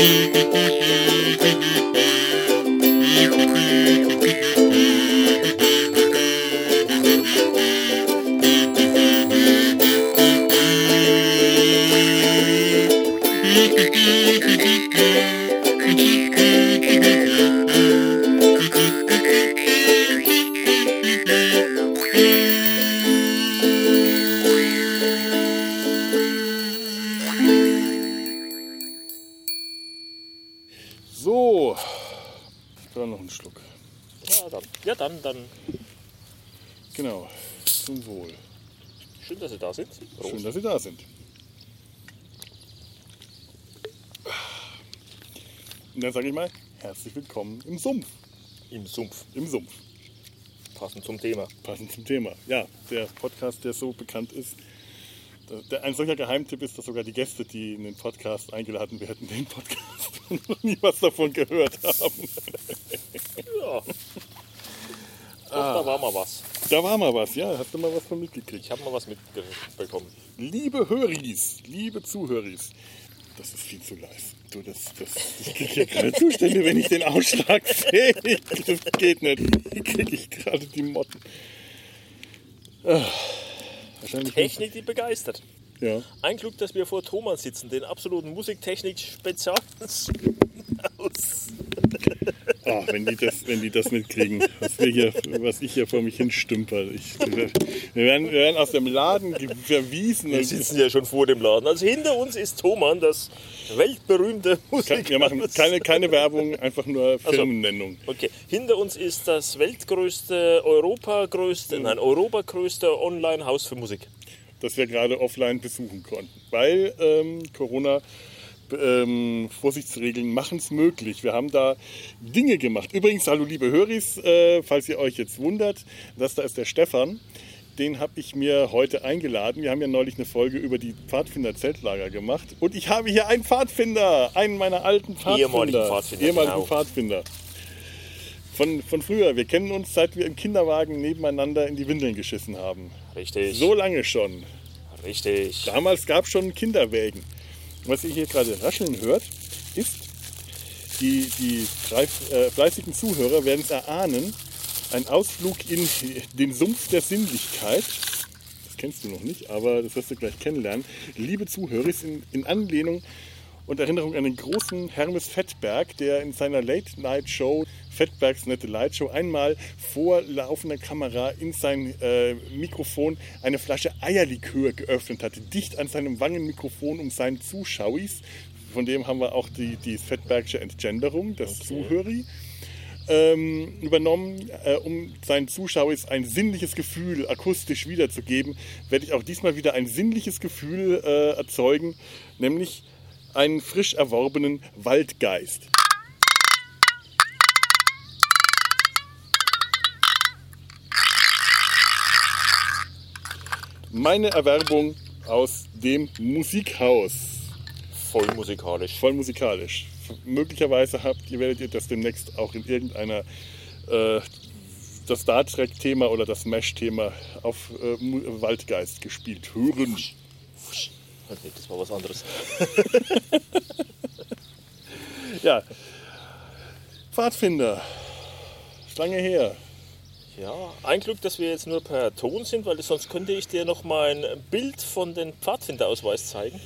So, Schön, dass Sie da sind. Und dann sage ich mal, herzlich willkommen im Sumpf. Im Sumpf. Im Sumpf. Passend zum Thema. Passend zum Thema. Ja, der Podcast, der so bekannt ist. der- ein solcher Geheimtipp ist, dass sogar die Gäste, die in den Podcast eingeladen werden, den Podcast noch nie was davon gehört haben. Ja. Doch, da war mal was. Da war mal was, ja. Hast du mal was von mitgekriegt? Ich habe mal was mitbekommen. Liebe Höris, liebe Zuhöris, das ist viel zu live. Du, das, das, ich kriege hier gerade Zustände, wenn ich den Ausschlag sehe. Das geht nicht. Hier kriege ich gerade die Motten. Ah, wahrscheinlich. Technik, die begeistert. Ja. Ein Glück, dass wir vor Thomas sitzen, den absoluten Musiktechnik-Spezial. aus. Ah, wenn die das, wenn die das mitkriegen, was, wir hier, was ich hier vor mich hin stümper. Ich, wir, werden, wir werden aus dem Laden verwiesen. Wir sitzen ja schon vor dem Laden. Also hinter uns ist Thomann, das weltberühmte Musik. wir machen keine, keine Werbung, einfach nur Firmennennung. Okay, hinter uns ist das weltgrößte, europagrößte, nein, europagrößte Online-Haus für Musik. das wir gerade offline besuchen konnten. Weil ähm, Corona ähm, Vorsichtsregeln machen es möglich. Wir haben da Dinge gemacht. Übrigens, hallo liebe Höris, äh, falls ihr euch jetzt wundert, das da ist der Stefan. Den habe ich mir heute eingeladen. Wir haben ja neulich eine Folge über die Pfadfinder-Zeltlager gemacht. Und ich habe hier einen Pfadfinder, einen meiner alten Pfadfinder. Ehemaligen Pfadfinder, Ehemaligen genau. Pfadfinder. Von, von früher. Wir kennen uns, seit wir im Kinderwagen nebeneinander in die Windeln geschissen haben. Richtig. So lange schon. Richtig. Damals gab es schon Kinderwägen. Was ihr hier gerade rascheln hört, ist, die, die drei äh, fleißigen Zuhörer werden es erahnen, ein Ausflug in den Sumpf der Sinnlichkeit. Das kennst du noch nicht, aber das wirst du gleich kennenlernen. Liebe Zuhörer, ist in, in Anlehnung und Erinnerung an den großen Hermes Fettberg, der in seiner Late-Night-Show, Fettbergs nette Light-Show, einmal vor laufender Kamera in sein äh, Mikrofon eine Flasche Eierlikör geöffnet hatte, dicht an seinem Wangenmikrofon, um seinen Zuschauis, von dem haben wir auch die, die Fettbergsche Entgenderung, das Zuhöri, ähm, übernommen, äh, um seinen Zuschauern ein sinnliches Gefühl akustisch wiederzugeben, werde ich auch diesmal wieder ein sinnliches Gefühl äh, erzeugen, nämlich einen frisch erworbenen Waldgeist. Meine Erwerbung aus dem Musikhaus Voll musikalisch. voll musikalisch. Möglicherweise habt ihr, werdet ihr das demnächst auch in irgendeiner äh, das Star Trek-Thema oder das Mesh-Thema auf äh, Waldgeist gespielt hören. Nee, das war was anderes. Ja. Pfadfinder. Ist lange her. Ja, ein Glück, dass wir jetzt nur per Ton sind, weil sonst könnte ich dir noch mein Bild von den Pfadfinderausweis zeigen.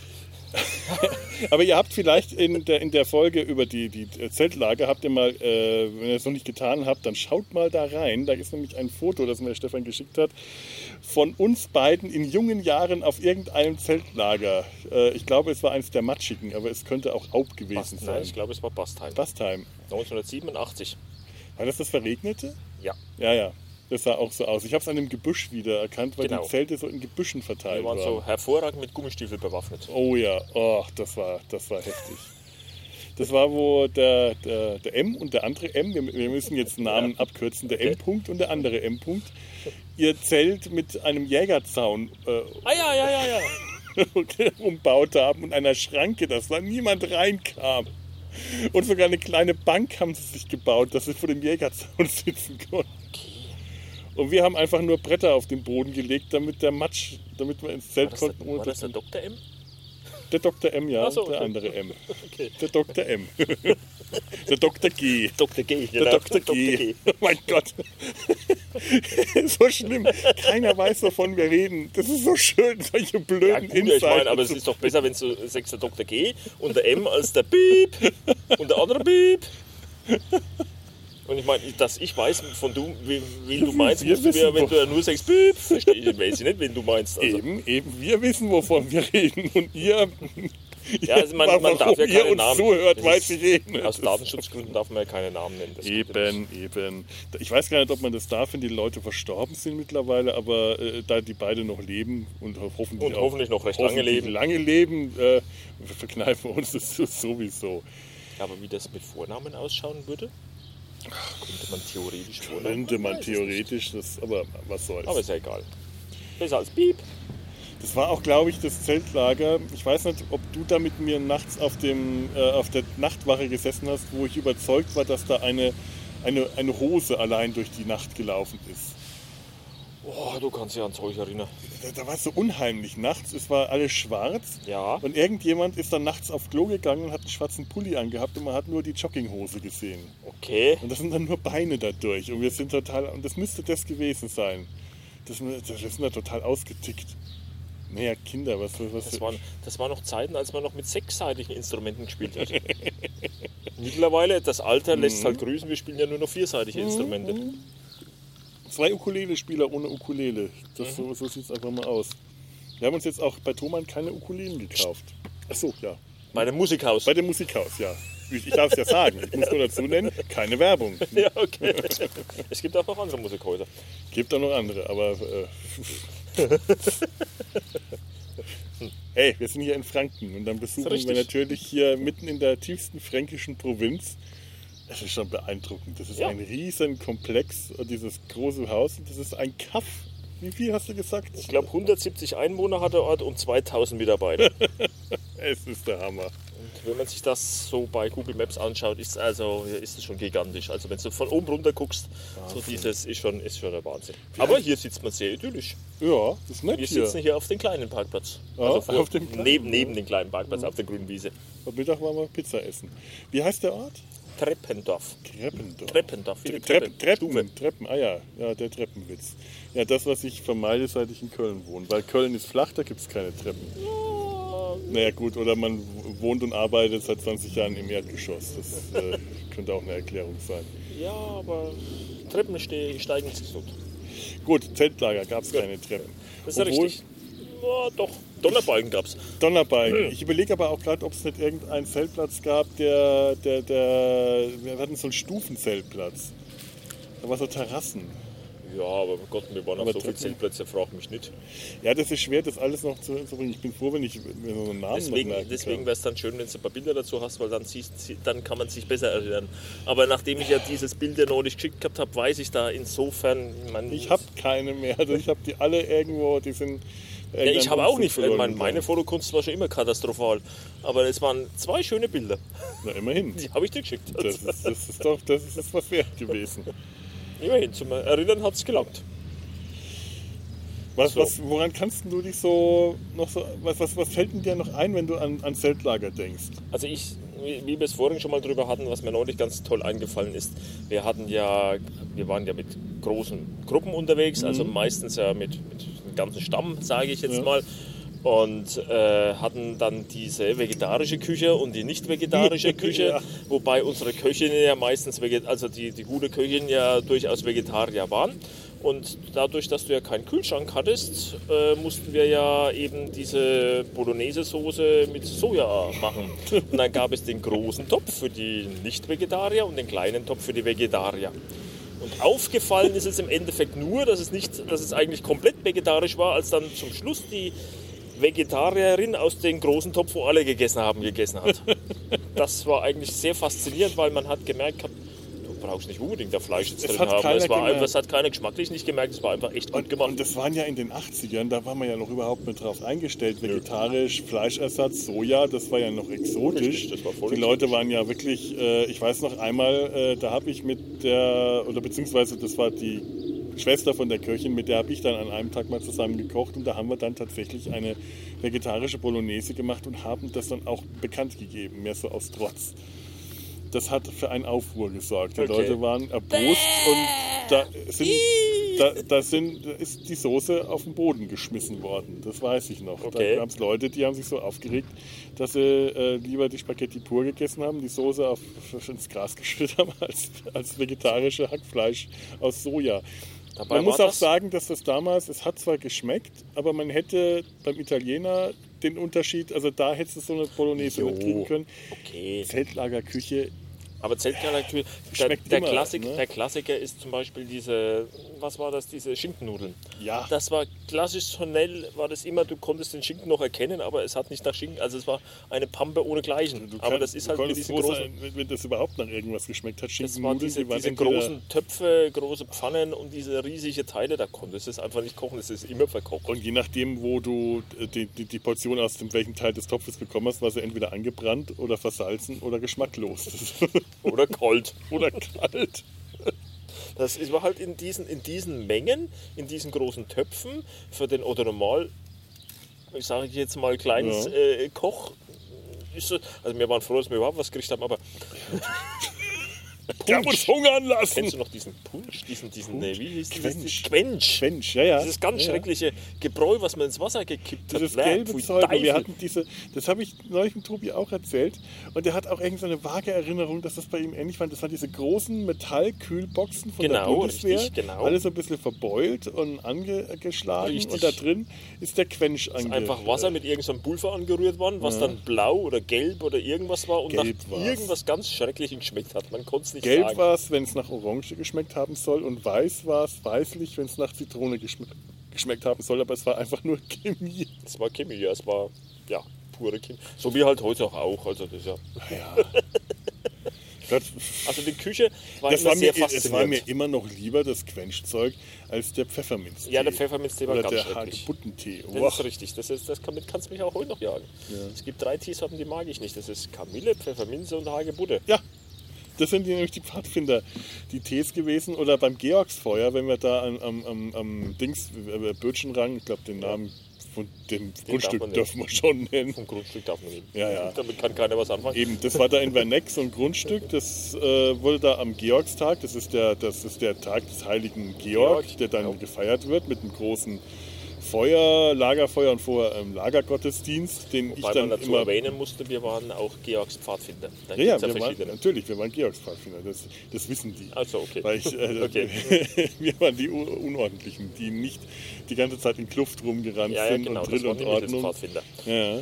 Aber ihr habt vielleicht in der, in der Folge über die, die Zeltlager, habt ihr mal, äh, wenn ihr es noch nicht getan habt, dann schaut mal da rein. Da ist nämlich ein Foto, das mir Stefan geschickt hat, von uns beiden in jungen Jahren auf irgendeinem Zeltlager. Äh, ich glaube, es war eins der Matschigen, aber es könnte auch Aub gewesen Nein, sein. ich glaube, es war Bastheim. Bastheim. 1987. War das das Verregnete? Ja. Ja, ja. Das sah auch so aus. Ich habe es an dem Gebüsch wieder erkannt, weil Genau. die Zelte so in Gebüschen verteilt waren waren. so hervorragend mit Gummistiefel bewaffnet. Oh ja, oh, das war, das war heftig. Das war, wo der, der, der M und der andere M, wir, wir müssen jetzt Namen abkürzen, der Okay. M-Punkt und der andere M-Punkt, ihr Zelt mit einem Jägerzaun äh, Ah ja, ja, ja, ja. umbaut haben und einer Schranke, dass da niemand reinkam. Und sogar eine kleine Bank haben sie sich gebaut, dass sie vor dem Jägerzaun sitzen konnten. Und wir haben einfach nur Bretter auf den Boden gelegt, damit der Matsch, damit wir ins War Zelt das, der, konnten. ohne war das der Dr. M? Der Dr. M, ja, so, der okay. andere M. Okay. Der Dr. M. der Dr. G. Dr. G. Der Dr. G. Oh mein Gott. so schlimm. Keiner weiß, wovon wir reden. Das ist so schön, solche Ja, blöden gut, ich meine, aber es ist doch besser, wenn du sagst, der Dr. G und der M als der Piep und der andere Piep. Und ich meine, dass ich weiß, von du, wie, wie du meinst, Wir du mir, wissen, wenn du ja nur sagst, Piep, verstehe ich, weiß ich nicht, wenn du meinst. Also, Eben, eben, wir wissen, wovon wir reden. Und ihr, ja, also man, man darf ja keine Namen. zuhört, Das weiß ich eh nicht. Aus Datenschutzgründen darf man ja keine Namen nennen. Eben, eben. Ich weiß gar nicht, ob man das darf, wenn die Leute verstorben sind mittlerweile, aber äh, da die beide noch leben und ho- hoffentlich, Und auch hoffentlich noch recht lange hoffentlich leben. lange leben, äh, verkneifen wir uns das so- sowieso. Aber wie das mit Vornamen ausschauen würde, könnte man theoretisch Vornamen. Könnte man theoretisch, das, aber was soll's. Aber ist ja egal. Besser als Piep. Das war auch, glaube ich, das Zeltlager. Ich weiß nicht, ob du da mit mir nachts auf, dem, äh, auf der Nachtwache gesessen hast, wo ich überzeugt war, dass da eine, eine, eine Hose allein durch die Nacht gelaufen ist. Oh, du kannst dich an Zeug erinnern. Da, da war es so unheimlich nachts. Es war alles schwarz. Ja. Und irgendjemand ist dann nachts aufs Klo gegangen und hat einen schwarzen Pulli angehabt und man hat nur die Jogginghose gesehen. Okay. Und das sind dann nur Beine dadurch. Und wir sind total. Und das müsste das gewesen sein. Das, das sind da total ausgetickt. Naja, Kinder, was, was Das waren, das waren noch Zeiten, als man noch mit sechsseitigen Instrumenten gespielt hat. Mittlerweile, das Alter lässt Mhm. halt grüßen, wir spielen ja nur noch vierseitige Instrumente. Zwei Ukulele-Spieler ohne Ukulele. Das, Mhm. So, so sieht es einfach mal aus. Wir haben uns jetzt auch bei Thomann keine Ukulelen gekauft. Achso, ja. Bei dem Musikhaus. Bei dem Musikhaus, ja. Ich, darf es ja sagen. Ich muss nur dazu nennen, keine Werbung. ja, okay. Es gibt auch noch andere Musikhäuser. Gibt auch noch andere, aber. Äh, hey, wir sind hier in Franken und dann besuchen wir natürlich hier mitten in der tiefsten fränkischen Provinz. Das ist schon beeindruckend. Das ist Ja. ein riesen Komplex, und dieses große Haus. Und das ist ein Kaff. Wie viel hast du gesagt? Ich glaube, 170 Einwohner hat der Ort und 2000 Mitarbeiter. Es ist der Hammer. Und wenn man sich das so bei Google Maps anschaut, ist also ist es schon gigantisch. Also wenn du von oben runter guckst, so dieses ist schon, ist schon der Wahnsinn. Aber hier sitzt man sehr idyllisch. Ja, das ist nett Wir sitzen hier auf dem kleinen Parkplatz. Ja, also vor, auf dem kleinen, neben, neben dem kleinen Parkplatz auf der grünen Wiese. Am Mittag waren wir Pizza essen. Wie heißt der Ort? Treppendorf. Treppendorf. Treppendorf. Treppen, Treppen. Treppen, Treppen, ah ja, ja, der Treppenwitz. Ja, das, was ich vermeide, seit ich in Köln wohne. Weil Köln ist flach, da gibt es keine Treppen. Naja, gut, oder man wohnt und arbeitet seit 20 Jahren im Erdgeschoss. Das äh, könnte auch eine Erklärung sein. Ja, aber Treppen ste- steigen sich so. Gut, Zeltlager gab es keine Treppen. Das ist ja Obwohl- richtig. Ja, doch, Donnerbalken gab es. Donnerbalken. Ich überlege aber auch gerade, ob es nicht irgendeinen Zeltplatz gab, der, der, der, wir hatten so einen Stufenzeltplatz. Da war so Terrassen. Ja, aber Gott, wir waren Aber auf so viele Zeltplätze, frag mich nicht. Ja, das ist schwer, das alles noch zu, bringen. Ich bin froh, wenn ich mir so einen Namen Deswegen, noch deswegen wäre es dann schön, wenn du ein paar Bilder dazu hast, weil dann, siehst, dann kann man sich besser erinnern. Aber nachdem ich ja dieses Bild ja neulich geschickt gehabt habe, weiß ich da insofern. Man, Ich habe keine mehr. Also ich habe die alle irgendwo, die sind. Ja, ich habe auch nicht. verloren Meine, meine. Fotokunst war schon immer katastrophal. Aber es waren zwei schöne Bilder. Na, immerhin. Die habe ich dir geschickt. Das ist, das ist doch das ist was wert gewesen. Immerhin, zum Erinnern hat es gelangt. Was, So. was, woran kannst du dich so noch so. Was, was, was fällt denn dir noch ein, wenn du an, an Zeltlager denkst? Also ich, wie wir es vorhin schon mal drüber hatten, was mir neulich ganz toll eingefallen ist, wir hatten ja, wir waren ja mit großen Gruppen unterwegs, also meistens ja mit, mit einem ganzen Stamm, sage ich jetzt Ja. mal. Und äh, hatten dann diese vegetarische Küche und die nicht vegetarische Küche, Ja. wobei unsere Köchinnen ja meistens, also die, die gute Köchin ja durchaus Vegetarier waren. Und dadurch, dass du ja keinen Kühlschrank hattest, äh, mussten wir ja eben diese Bolognese-Soße mit Soja machen. Und dann gab es den großen Topf für die Nicht-Vegetarier und den kleinen Topf für die Vegetarier. Und aufgefallen ist es im Endeffekt nur, dass es, nicht, dass es eigentlich komplett vegetarisch war, als dann zum Schluss die Vegetarierin aus dem großen Topf, wo alle gegessen haben, gegessen hat. Das war eigentlich sehr faszinierend, weil man hat gemerkt, brauchst nicht unbedingt da Fleisch jetzt drin hat haben. Es war einfach, es hat keiner geschmacklich nicht gemerkt, es war einfach echt gut Und, gemacht. und das waren ja in den 80ern, da war man ja noch überhaupt nicht drauf eingestellt. Vegetarisch, Fleischersatz, Soja, das war ja noch exotisch. Richtig, das Die Leute waren ja wirklich, äh, ich weiß noch einmal, äh, da habe ich mit der, oder beziehungsweise das war die Schwester von der Köchin, mit der habe ich dann an einem Tag mal zusammen gekocht und da haben wir dann tatsächlich eine vegetarische Bolognese gemacht und haben das dann auch bekannt gegeben, mehr so aus Trotz. Das hat für einen Aufruhr gesorgt. Die Okay. Leute waren erbost und da, sind, da, da, sind, da ist die Soße auf den Boden geschmissen worden. Das weiß ich noch. Okay. Da gab es Leute, die haben sich so aufgeregt, dass sie äh, lieber die Spaghetti pur gegessen haben, die Soße auf, ins Gras geschüttet haben, als, als vegetarische Hackfleisch aus Soja. Dabei Man muss auch das- sagen, dass das damals, es hat zwar geschmeckt, aber man hätte beim Italiener den Unterschied, also da hättest du so eine Bolognese Jo. mitkriegen können. Okay. Zeltlagerküche, Aber der, Schmeckt der, immer, Klassik, ne? der Klassiker ist zum Beispiel diese, was war das, diese Schinkennudeln. ja. Das war klassisch tonell, war das immer, du konntest den Schinken noch erkennen, aber es hat nicht nach Schinken, also es war eine Pampe ohne Gleichen. Du aber kann- das ist du halt mit diesen großen, sein, wenn, das überhaupt nach irgendwas geschmeckt hat. das Schinkennudeln, diese, die waren diese großen Töpfe, große Pfannen und diese riesige Teile, da konntest du es einfach nicht kochen, es ist immer verkocht. Und je nachdem, wo du äh, die, die, die Portion aus dem welchen Teil des Topfes bekommen hast, war sie entweder angebrannt oder versalzen oder geschmacklos. Oder kalt. oder kalt. Das ist- war halt in diesen, in diesen Mengen, in diesen großen Töpfen für den oder normal, ich sage jetzt mal kleines Ja. äh, Koch. Also wir waren froh, dass wir überhaupt was gekriegt haben, aber Der muss hungern lassen. kennst du noch diesen Punsch, diesen, diesen, nee, wie hieß Quench. Quench. Mensch, ja, ja. Dieses ganz ja, ja. schreckliche Gebräu, was man ins Wasser gekippt hat. Dieses gelbe Zeug. Wir hatten diese, das habe ich neulich dem Tobi auch erzählt. Und der hat auch irgendwie so eine vage Erinnerung, dass das bei ihm ähnlich war. Das waren diese großen Metallkühlboxen von der Genau, Bundeswehr. richtig, genau. Alles so ein bisschen verbeult und angeschlagen. Richtig. Und da drin ist der Quench ist ange einfach Wasser mit irgendeinem Pulver angerührt worden, was dann blau oder gelb oder irgendwas war und Gelb nach war's. irgendwas ganz Schrecklichem geschmeckt hat. Man konnte es nicht Gelb war es, wenn es nach Orange geschmeckt haben soll. Und weiß war es, weißlich, wenn es nach Zitrone geschme geschmeckt haben soll. Aber es war einfach nur Chemie. Es war Chemie, ja, es war ja pure Chemie. So wie halt heute auch. Also, das ist ja, Ja. Gott, also die Küche war das immer war, mir, sehr es war mir immer noch lieber das Quenchzeug als der Pfefferminztee. Ja, der Pfefferminztee war Oder ganz der. Hagebuttentee. das Boah. ist richtig. Das ist, das kann, mit kannst du mich auch heute noch jagen. Es gibt drei Teesorten, die mag ich nicht. Das ist Kamille, Pfefferminze und Hagebutte. Ja, das sind die, nämlich die Pfadfinder, die Tees gewesen. Oder beim Georgsfeuer, wenn wir da am, am, am, Dings, äh, Bötchenrang, ich glaube den Namen von dem Grundstück man dürfen wir schon nennen. Vom Grundstück darf man nehmen. Ja, ja. Damit kann keiner was anfangen. Eben, das war da in Werneck so ein Grundstück, das äh, wurde da am Georgstag, das ist der, das ist der Tag des heiligen Georg, Georg, der dann genau. gefeiert wird mit einem großen Feuer, Lagerfeuer und vorher ähm, Lagergottesdienst, den ich Wobei dann man dazu immer... erwähnen musste, wir waren auch Georgs Pfadfinder. Da Ja, ja, ja waren, natürlich, wir waren Georgspfadfinder, das, das wissen die. Also, okay. Ich, äh, Okay. wir waren die Unordentlichen, die nicht die ganze Zeit in Kluft rumgerannt Ja, ja, sind genau, und das Drill waren und die Ordnung. Ja,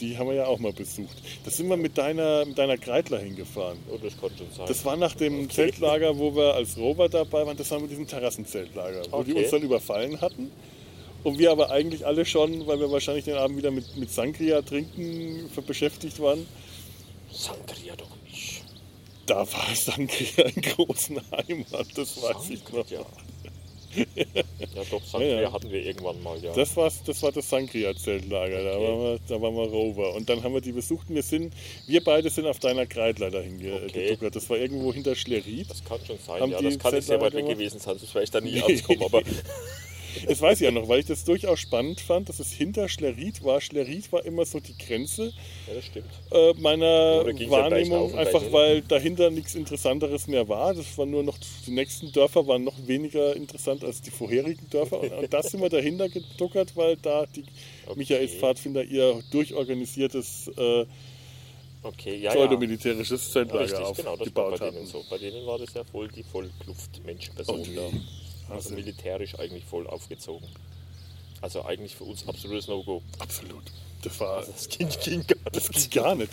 die haben wir ja auch mal besucht. Da sind wir mit deiner, mit deiner Kreidler hingefahren. Oh, das kann schon sein. Das war nach dem Zeltlager, wo wir als Rover dabei waren. Das war mit diesem Terrassenzeltlager, wo die Okay. uns dann überfallen hatten. Und wir aber eigentlich alle schon, weil wir wahrscheinlich den Abend wieder mit, mit Sangria trinken beschäftigt waren. Sangria doch nicht. Da war Sangria in großen Heimat, das weiß ich noch. Ja. doch, Sangria Ja, ja. hatten wir irgendwann mal, ja. Das, war's, das war das Sangria-Zeltlager, da, Okay. waren wir, da waren wir Rover. Und dann haben wir die besucht und wir, sind, wir beide sind auf deiner Kreidler dahin Okay. Das war irgendwo hinter Schlerit. das kann schon sein, Haben ja. Das kann nicht sehr weit weg gewesen sein, sonst wäre ich da nie angekommen. Aber Das weiß ich ja noch, weil ich das durchaus spannend fand, dass es hinter Schlerit war. Schlerit war immer so die Grenze ja, das äh, meiner ja Wahrnehmung, einfach weil dahinter nichts Interessanteres mehr war. Das waren nur noch, die nächsten Dörfer waren noch weniger interessant als die vorherigen Dörfer. Und, und da sind wir dahinter geduckert, weil da die Okay. Michaels Pfadfinder ihr durchorganisiertes äh, Okay, ja, ja. pseudomilitärisches Zeltlager Richtig, genau, das war aufgebaut bei denen so. Bei denen war das ja voll die Vollkluft-Mensch-Person Oh, nee. Also Wahnsinn. militärisch eigentlich voll aufgezogen. Also eigentlich für uns absolutes No-Go. Absolut. Das war. Das ging, ging gar Das nicht. ging gar nicht.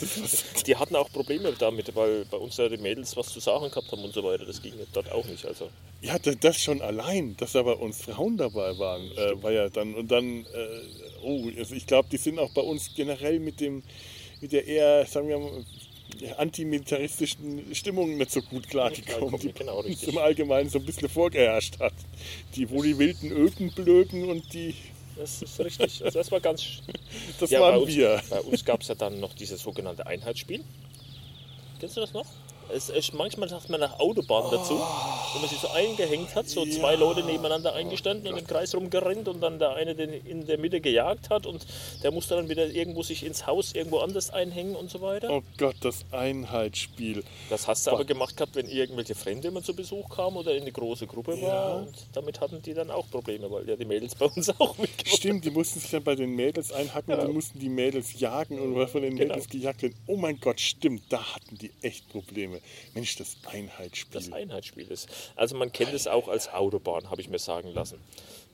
Die hatten auch Probleme damit, weil bei uns ja die Mädels was zu sagen gehabt haben und so weiter. Das ging dort auch nicht. Also Ja, da- das schon allein, dass da bei uns Frauen dabei waren, äh, war ja dann und dann, äh, oh, also ich glaube, die sind auch bei uns generell mit dem, mit der eher, sagen wir mal, antimilitaristischen Stimmung nicht so gut klargekommen, die genau, bei im Allgemeinen so ein bisschen vorgeherrscht hat. Die, wo die wilden Öken blöken und die, das ist richtig. Also das war ganz. das Ja, bei waren uns, wir. bei uns gab es ja dann noch dieses sogenannte Einheitsspiel. Kennst du das noch? Es, es, manchmal sagt man nach Autobahn dazu, wenn man sich so eingehängt hat, so zwei Leute nebeneinander eingestanden und im Kreis rumgerannt und dann der eine den in der Mitte gejagt hat und der musste dann wieder irgendwo sich ins Haus irgendwo anders einhängen und so weiter. Oh Gott, das Einheitsspiel. Das hast du aber gemacht gehabt, wenn irgendwelche Fremde immer zu Besuch kamen oder in eine große Gruppe war. Und damit hatten die dann auch Probleme, weil ja die Mädels bei uns auch mitgemacht Stimmt, die mussten sich dann bei den Mädels einhacken und dann mussten die Mädels jagen und von den Genau. Mädels gejagt werden. Oh mein Gott, stimmt, da hatten die echt Probleme. Mensch, das Einheitsspiel. das Einheitsspiel ist. Also man kennt es auch als Autobahn, habe ich mir sagen lassen.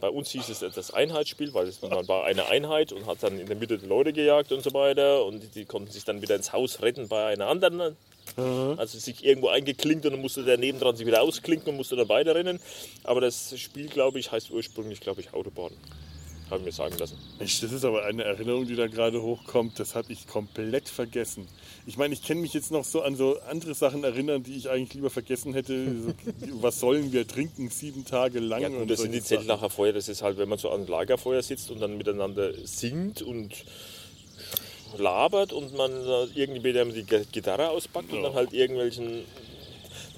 Bei uns hieß es das Einheitsspiel, weil es, man war eine Einheit und hat dann in der Mitte die Leute gejagt und so weiter und die, konnten sich dann wieder ins Haus retten bei einer anderen. Also sich irgendwo eingeklinkt und dann musste der nebendran sich wieder ausklinken und musste dann weiter rennen. Aber das Spiel, glaube ich, heißt ursprünglich, glaube ich, Autobahn. Habe ich mir sagen lassen. Das ist aber eine Erinnerung, die da gerade hochkommt. Das habe ich komplett vergessen. Ich meine, ich kann mich jetzt noch so an so andere Sachen erinnern, die ich eigentlich lieber vergessen hätte. So, was sollen wir trinken sieben Tage lang? Ja, gut, und das sind die. Zeltlacher Feuer, das ist halt, wenn man so am Lagerfeuer sitzt und dann miteinander singt und labert und man äh, irgendwie die Gitarre auspackt und dann halt irgendwelchen.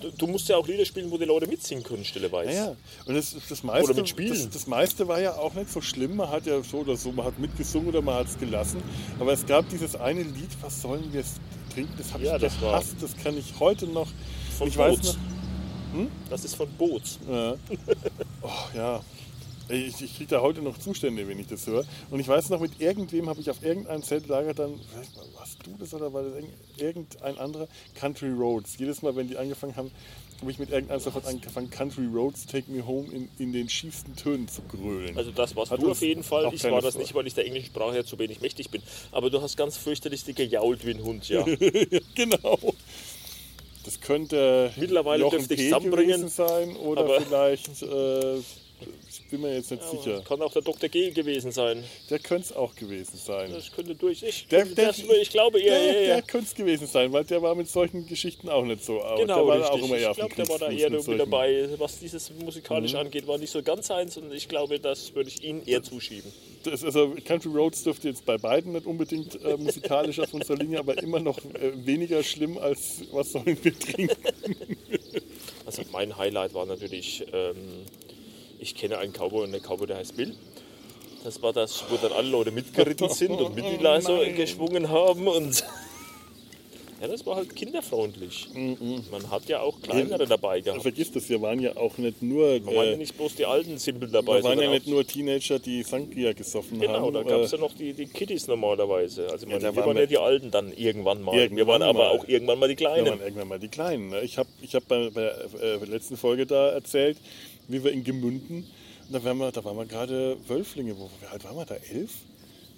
Du, du musst ja auch Lieder spielen, wo die Leute mitsingen können, stelleweise. Ja, ja. Und das, das, meiste, Oder mit Spielen. Das, das meiste war ja auch nicht so schlimm. Man hat ja so oder so, man hat mitgesungen oder man hat es gelassen. Aber es gab dieses eine Lied, was sollen wir trinken? Das habe Ja, ich das war- gehasst. Das kann ich heute noch. Von ich weiß Boots. noch. Das ist von Boots. Ja. Oh, ja. Ich, ich kriege da heute noch Zustände, wenn ich das höre. Und ich weiß noch, mit irgendwem habe ich auf irgendeinem Zeltlager dann, vielleicht mal, warst du das oder war das irgend- irgendein anderer? Country Roads. Jedes Mal, wenn die angefangen haben, habe ich mit irgendeinem sofort angefangen, Country Roads Take Me Home in, in den schiefsten Tönen zu grölen. Also das warst Hat du auf jeden Fall. Ich war das Freude. nicht, weil ich der englischen Sprache ja zu wenig mächtig bin. Aber du hast ganz fürchterlich gejault wie ein Hund, ja. genau. Das könnte Mittlerweile Jochen dürfte ich zusammenbringen, sein oder vielleicht, äh, ich bin mir jetzt nicht sicher. Kann auch der Dr. G gewesen sein. Der könnte es auch gewesen sein. Das könnte durch. Ich, Der- das, der- ich glaube eher. Der, der könnte es gewesen sein, weil der war mit solchen Geschichten auch nicht so aus. Genau, der war richtig. auch immer eher ich glaube, der war da eher Mhm. dabei. Was dieses musikalisch angeht, war nicht so ganz eins und ich glaube, das würde ich Ihnen eher zuschieben. Das, also Country Roads dürfte jetzt bei beiden nicht unbedingt äh, musikalisch auf unserer Linie, aber immer noch äh, weniger schlimm als was sollen wir trinken. Also mein Highlight war natürlich, ähm, ich kenne einen Cowboy und der Cowboy, der heißt Bill. Das war das, wo dann alle Leute mitgeritten sind und mit die Oh so nein. geschwungen haben und ja, das war halt kinderfreundlich. Man hat ja auch kleinere dabei gehabt. Vergiss das, wir waren ja auch nicht nur, Man waren ja äh, nicht bloß die alten Simpel dabei, wir waren ja nicht nur Teenager, die Sangria gesoffen Genau, haben. da gab es äh, ja noch die, die Kiddies normalerweise. Also meine, da wir waren wir- ja die Alten dann irgendwann mal. Irgendwann wir waren aber mal. auch irgendwann mal die Kleinen. waren irgendwann mal die Kleinen. Ne? Ich habe ich hab bei, bei der äh, letzten Folge da erzählt, wie wir in Gemünden, und da waren wir, da waren wir gerade Wölflinge. Wo, wie alt waren wir da? Elf?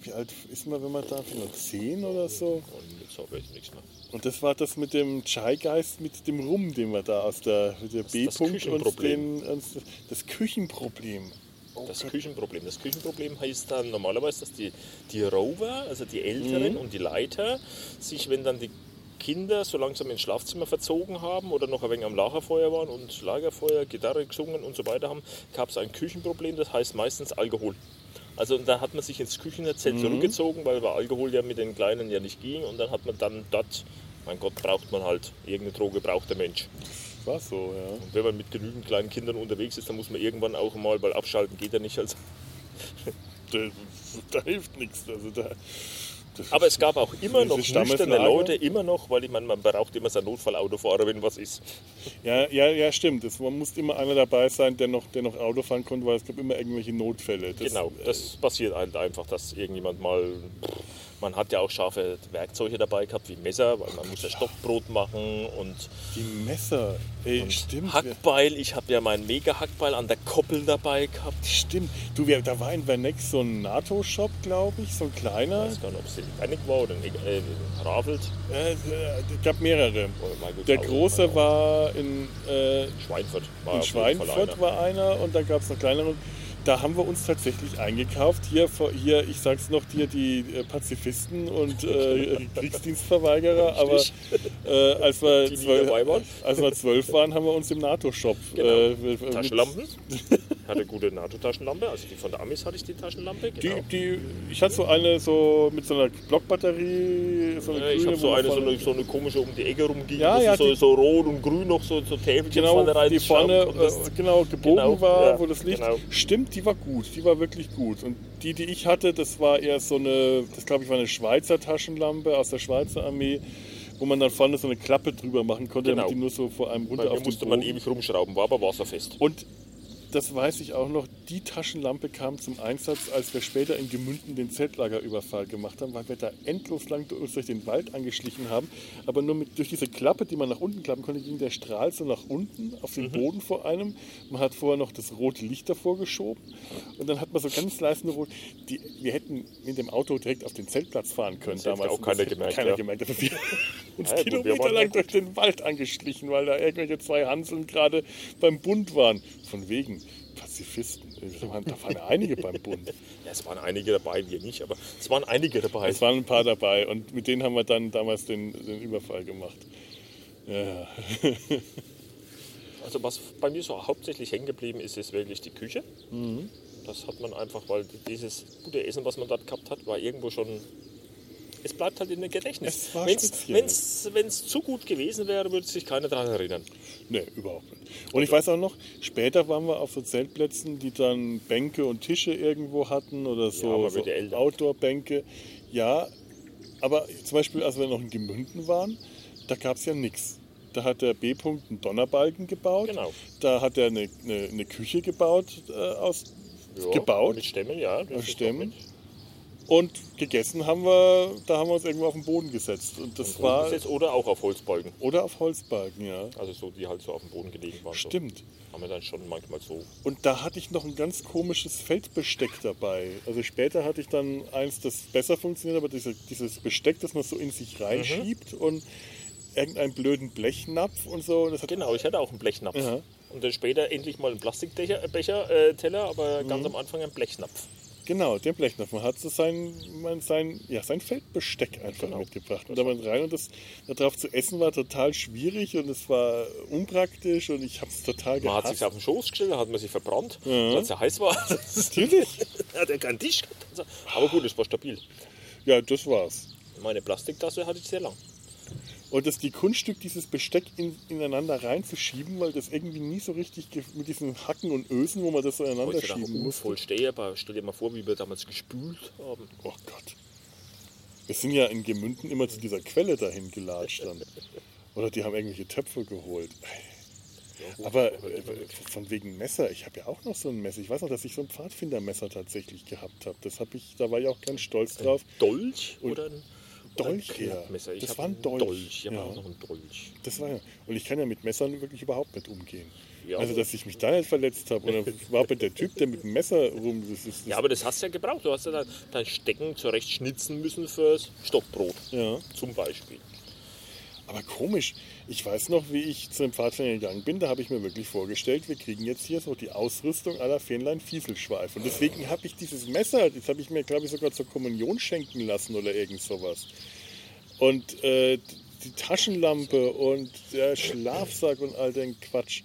Wie alt ist man, wenn man da nur zehn oder so? Und. Und das war das mit dem Chai-Geist, mit dem Rum, den wir da aus der, der das B-Punkt uns, Küchenproblem. den, uns das Küchenproblem. Oh Das Gott. Küchenproblem. Das Küchenproblem heißt dann normalerweise, dass die, die Rover, also die Älteren Mhm. und die Leiter, sich, wenn dann die Kinder so langsam ins Schlafzimmer verzogen haben oder noch ein wenig am Lagerfeuer waren und Lagerfeuer, Gitarre gesungen und so weiter haben, gab es ein Küchenproblem, das heißt meistens Alkohol. Also da hat man sich ins Küchenzelt Mhm. zurückgezogen, weil bei Alkohol ja mit den Kleinen ja nicht ging und dann hat man dann dort, mein Gott, braucht man halt, irgendeine Droge braucht der Mensch. War so, ja. Und wenn man mit genügend kleinen Kindern unterwegs ist, dann muss man irgendwann auch mal, weil abschalten geht ja nicht, also Da, da hilft nichts. Also da, Aber es gab auch immer noch nüchterne? Leute, immer noch, weil ich meine, man braucht immer seinen Notfallautofahrer, wenn was ist. Ja, ja, ja, stimmt. Es man muss immer einer dabei sein, der noch, der noch Auto fahren konnte, weil es gab immer irgendwelche Notfälle. Das, genau, das passiert halt einfach, dass irgendjemand mal. Man hat ja auch scharfe Werkzeuge dabei gehabt, wie Messer, weil man muss ja Stockbrot machen und, Die Messer, ey, und stimmt. Hackbeil. Ich habe ja meinen Mega-Hackbeil an der Koppel dabei gehabt. Stimmt. Du, wir, da war in Vernex so ein NATO-Shop, glaube ich, so ein Ich kleiner. weiß gar nicht, ob es Silvanik war oder äh, Ravelt. Äh, es gab mehrere. Michael Der große war in, äh. Schweinfurt. War in. Schweinfurt war einer und da gab es noch kleinere. Da haben wir uns tatsächlich eingekauft. Hier, hier ich sag's noch, hier die äh, Pazifisten und äh, Kriegsdienstverweigerer. Aber äh, als, wir Die zwölf, als wir zwölf waren, haben wir uns im NATO-Shop Genau. äh, Taschenlampen. hatte gute NATO-Taschenlampe, also die von der Amis hatte ich die Taschenlampe. Die, Genau. die, ich hatte so eine so mit so einer Blockbatterie, so eine Äh, ich habe so eine, so eine, so eine komische um die Ecke rumging, Ja, ja, so, die- so rot und grün noch so, so Täfelchen genau, vorne rein. die vorne das- äh, genau gebogen genau, war, ja, wo das Licht. genau. Stimmt, die war gut, die war wirklich gut. Und die, die ich hatte, das war eher so eine, das glaube ich war eine Schweizer Taschenlampe aus der Schweizer Armee, wo man dann vorne so eine Klappe drüber machen konnte, Genau. damit die nur so vor einem runter Bei auf musste man ewig rumschrauben, war aber wasserfest. Und das weiß ich auch noch, die Taschenlampe kam zum Einsatz, als wir später in Gemünden den Zeltlagerüberfall gemacht haben, weil wir da endlos lang uns durch den Wald angeschlichen haben. Aber nur mit, durch diese Klappe, die man nach unten klappen konnte, ging der Strahl so nach unten auf Mhm. den Boden vor einem. Man hat vorher noch das rote Licht davor geschoben und dann hat man so ganz leise eine rot. Die, wir hätten mit dem Auto direkt auf den Zeltplatz fahren können Das damals. auch keiner gemerkt, Keiner ja. gemerkt. Aber wir uns Ja, Kilometer lang durch den Wald angeschlichen, weil da irgendwelche zwei Hanseln gerade beim Bund waren. Von wegen Pazifisten. Da waren, da waren einige beim Bund. Ja, es waren einige dabei, wir nicht, aber es waren einige dabei. Es waren ein paar dabei und mit denen haben wir dann damals den, den Überfall gemacht. Ja. Also was bei mir so hauptsächlich hängen geblieben ist, ist wirklich die Küche. Mhm. Das hat man einfach, weil dieses gute Essen, was man dort gehabt hat, war irgendwo schon... Es bleibt halt in der Gedächtnis. Es Wenn es zu gut gewesen wäre, würde sich keiner daran erinnern. Nee, überhaupt nicht. Und ich weiß auch noch, später waren wir auf so Zeltplätzen, die dann Bänke und Tische irgendwo hatten oder so, so ja älter. Outdoor-Bänke. Ja, aber zum Beispiel, als wir noch in Gemünden waren, da gab es ja nichts. Da hat der B-Punkt einen Donnerbalken gebaut. Genau. Da hat er eine, eine, eine Küche gebaut, äh, aus, Ja, gebaut Mit Stämmen, ja. ist Stämmen. Und gegessen haben wir, da haben wir uns irgendwo auf den Boden gesetzt. Und das war. Grundgesetz Oder auch auf Holzbalken. Oder auf Holzbalken, ja. Also so, die halt so auf dem Boden gelegen waren. So. Stimmt. Haben wir dann schon manchmal so. Und da hatte ich noch ein ganz komisches Feldbesteck dabei. Also später hatte ich dann eins, das besser funktioniert, aber diese, dieses Besteck, das man so in sich reinschiebt Mhm. und irgendeinen blöden Blechnapf und so. Genau, ich hatte auch einen Blechnapf. Ja. Und dann später endlich mal einen Plastikbecher, äh, äh, Teller, aber Mhm. ganz am Anfang einen Blechnapf. Genau, den Blechnapf. Man hat so sein, man, sein, ja, sein Feldbesteck einfach Genau. mitgebracht. Und da man rein und das darauf zu essen war total schwierig und es war unpraktisch und ich habe es total Man hat gehasst. sich auf den Schoß gestellt, hat man sich verbrannt, Ja. weil es ja heiß war. Natürlich. hat er keinen Tisch gehabt. Aber gut, es war stabil. Ja, das war's. Meine Plastiktasse hatte ich sehr lang. Und das die Kunststück, dieses Besteck in, ineinander reinzuschieben, weil das irgendwie nie so richtig mit diesen Hacken und Ösen, wo man das so ineinander Heute schieben muss. aber stell dir mal vor, wie wir damals gespült haben. Oh Gott. Wir sind ja in Gemünden immer zu dieser Quelle dahin gelatscht dann. Oder die haben irgendwelche Töpfe geholt. Aber äh, von wegen Messer, ich habe ja auch noch so ein Messer. Ich weiß noch, dass ich so ein Pfadfindermesser tatsächlich gehabt habe. Das habe ich, da war ich auch ganz stolz drauf. Dolch Und oder ein Dolch, ein. Klappmesser? Ich Das war ein Dolch, habe ja. einen Dolch. Das war ja. Und ich kann ja mit Messern wirklich überhaupt nicht umgehen. Ja. Also, dass ich mich da nicht verletzt habe. Oder überhaupt nicht der Typ, der mit dem Messer rum. Das ist, das Ja, aber das hast du ja gebraucht. Du hast ja dein, dein Stecken zurecht schnitzen müssen fürs Stockbrot. ja. Zum Beispiel. Aber komisch, ich weiß noch, wie ich zu dem Pfadfinder gegangen bin, da habe ich mir wirklich vorgestellt, wir kriegen jetzt hier so die Ausrüstung aller Fähnlein Fieselschweif. Und deswegen habe ich dieses Messer, das habe ich mir, glaube ich, sogar zur Kommunion schenken lassen oder irgend sowas. Und äh, die Taschenlampe und der Schlafsack und all den Quatsch.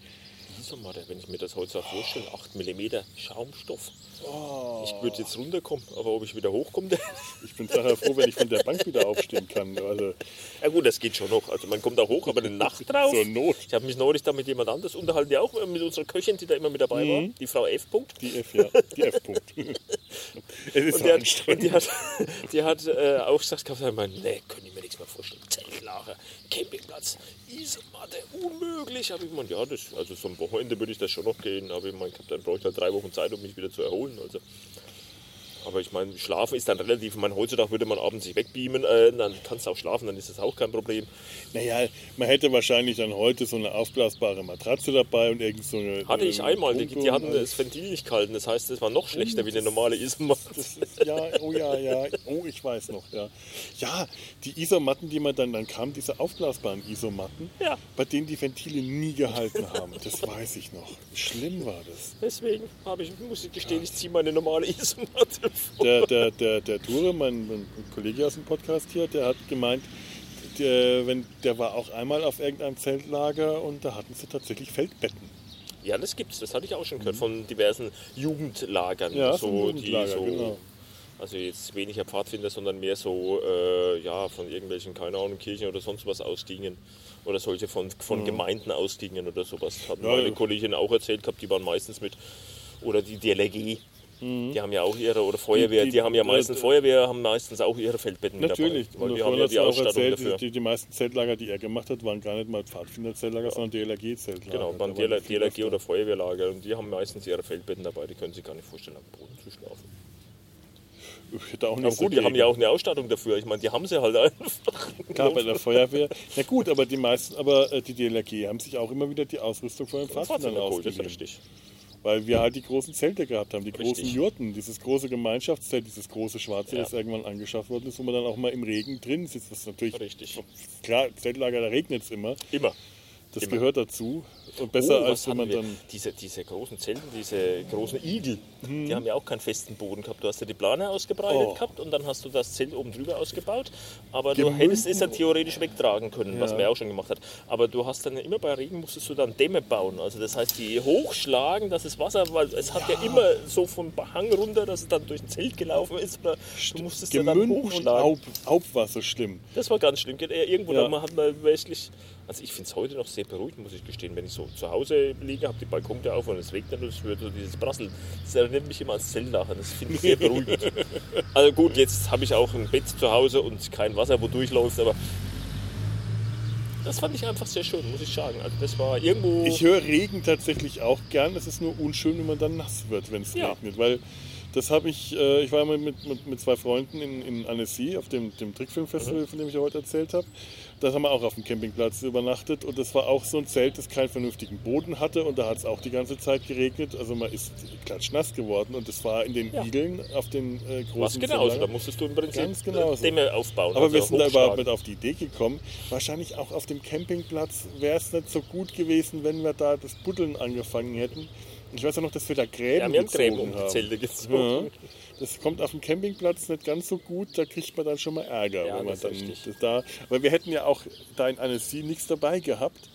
Wieso mal, wenn ich mir das so vorstelle, 8 mm Schaumstoff. Oh, Ich würde jetzt runterkommen, aber ob ich wieder hochkomme, ich bin daher froh, wenn ich von der Bank wieder aufstehen kann. Also, ja gut, das geht schon noch. Also man kommt da hoch, aber eine Nacht drauf. Zur Not. Ich habe mich neulich da mit jemand anders unterhalten, der auch mit unserer Köchin, die da immer mit dabei war, die Frau F. Punkt. die F, ja, die F-Punkt. es ist Und die hat, anstrengend. die hat, die hat äh, auch gesagt, ich meine, nee, könnte ich mir nichts mehr vorstellen. Zeltlager, Campingplatz, Isomatte, unmöglich. Aber ich meine, ja, das, also so ein Wochenende würde ich das schon noch gehen. Aber ich meine, dann brauche ich halt drei Wochen Zeit, um mich wieder zu erholen. Also. Aber ich meine, schlafen ist dann relativ. Ich meine, heutzutage würde man abends sich wegbeamen, äh, dann kannst du auch schlafen, dann ist das auch kein Problem. Naja, man hätte wahrscheinlich dann heute so eine aufblasbare Matratze dabei und irgend so eine. Hatte ich äh, einmal, die, die hatten das Ventil nicht gehalten. Das heißt, das war noch schlechter wie eine normale Isomatte. Ja, oh ja, ja, oh, ich weiß noch, ja. Ja, die Isomatten, die man dann, dann kam, diese aufblasbaren Isomatten, Ja. bei denen die Ventile nie gehalten haben. Das weiß ich noch. Schlimm war das. Deswegen habe ich, muss ich gestehen, ich ziehe meine normale Isomatte. Der, der, der, der Dure, mein, mein Kollege aus dem Podcast hier, der hat gemeint, der, wenn, der war auch einmal auf irgendeinem Zeltlager und da hatten sie tatsächlich Feldbetten. Ja, das gibt's. Das hatte ich auch schon gehört von diversen Jugendlagern. Mhm. Ja, so, Jugendlager, die so, genau. Also jetzt weniger Pfadfinder, sondern mehr so äh, ja, von irgendwelchen, keine Ahnung, Kirchen oder sonst was ausgingen. Oder solche von, von Gemeinden ausgingen oder sowas. Hat Ja, meine ja. Kollegin auch erzählt gehabt, die waren meistens mit. Oder die DLRG. Die haben ja auch ihre, oder Feuerwehr, Mhm. Die- die, die- haben ja meistens, äh, Feuerwehr haben meistens auch ihre Feldbetten mit Natürlich, dabei. Weil die haben ja die Ausstattung erzählt, dafür. Die, die meisten Zeltlager, die er gemacht hat, waren gar nicht mal Pfadfinder-Zeltlager, sondern DLRG-Zeltlager. Genau, waren die viel DLRG oder Feuerwehrlager und die haben meistens ihre Feldbetten dabei, die können sich gar nicht vorstellen, am Boden zu schlafen. Ich hätte auch Aber nichts gut, die dagegen. haben ja auch eine Ausstattung dafür. Ich meine, die haben sie halt einfach. Klar, bei der Feuerwehr. Na gut, aber die meisten, aber äh, die DLRG haben sich auch immer wieder die Ausrüstung von den Pfadfindern geholt, das ist richtig. Weil wir halt die großen Zelte gehabt haben, die großen Richtig. Jurten, dieses große Gemeinschaftszelt, dieses große schwarze, Ja. das irgendwann angeschafft worden ist, wo man dann auch mal im Regen drin sitzt. Das ist natürlich Richtig. klar, Zeltlager, da regnet es immer. Immer. Das Immer. gehört dazu. Und besser oh, als was wenn man wir? dann. Diese, diese großen Zelten, diese großen Igel, Mhm. die haben ja auch keinen festen Boden gehabt. Du hast ja die Plane ausgebreitet Oh. gehabt und dann hast du das Zelt oben drüber ausgebaut. Aber du Gemünden. hättest es ja theoretisch wegtragen können, was Ja. man ja auch schon gemacht hat. Aber du hast dann immer bei Regen musstest du dann Dämme bauen. Also das heißt, die hochschlagen, dass das Wasser, weil es hat ja, immer so vom Hang runter, dass es dann durch ein Zelt gelaufen ist. Oder du musstest ja dann Gemünden und hochschlagen. Aub war so schlimm. Das war ganz schlimm. Irgendwo Ja. da hat man wirklich. Also ich finde es heute noch sehr beruhigend, muss ich gestehen. Wenn ich so zu Hause liege, habe die Balkontür auf und es regnet und es wird so dieses Prasseln. Das erinnert mich immer ans Zeltlachen. Das finde ich sehr beruhigend. also gut, jetzt habe ich auch ein Bett zu Hause und kein Wasser, wo durchläuft, aber das fand ich einfach sehr schön, muss ich sagen. Also das war irgendwo. Ich höre Regen tatsächlich auch gern. Es ist nur unschön, wenn man dann nass wird, wenn es Ja. regnet. Weil das habe ich, äh, ich war mal mit, mit, mit zwei Freunden in, in Annecy auf dem, dem Trickfilmfestival, Mhm. von dem ich ja heute erzählt habe. Da haben wir auch auf dem Campingplatz übernachtet und das war auch so ein Zelt, das keinen vernünftigen Boden hatte und da hat es auch die ganze Zeit geregnet. Also man ist klatschnass geworden und das war in den Ja. Igeln auf den äh, großen was genauso, da musstest du im Prinzip Ganz genauso. Dämme aufbauen. Aber also wir sind da überhaupt nicht auf die Idee gekommen. Wahrscheinlich auch auf dem Campingplatz wäre es nicht so gut gewesen, wenn wir da das Buddeln angefangen hätten. Ich weiß ja noch, dass wir da Gräben Ja, wir haben Gräben gezogen um die haben. Zelte gezogen. Ja. Das kommt auf dem Campingplatz nicht ganz so gut, da kriegt man dann schon mal Ärger. Ja, wenn man dann da, weil wir hätten ja auch da in Annecy nichts dabei gehabt,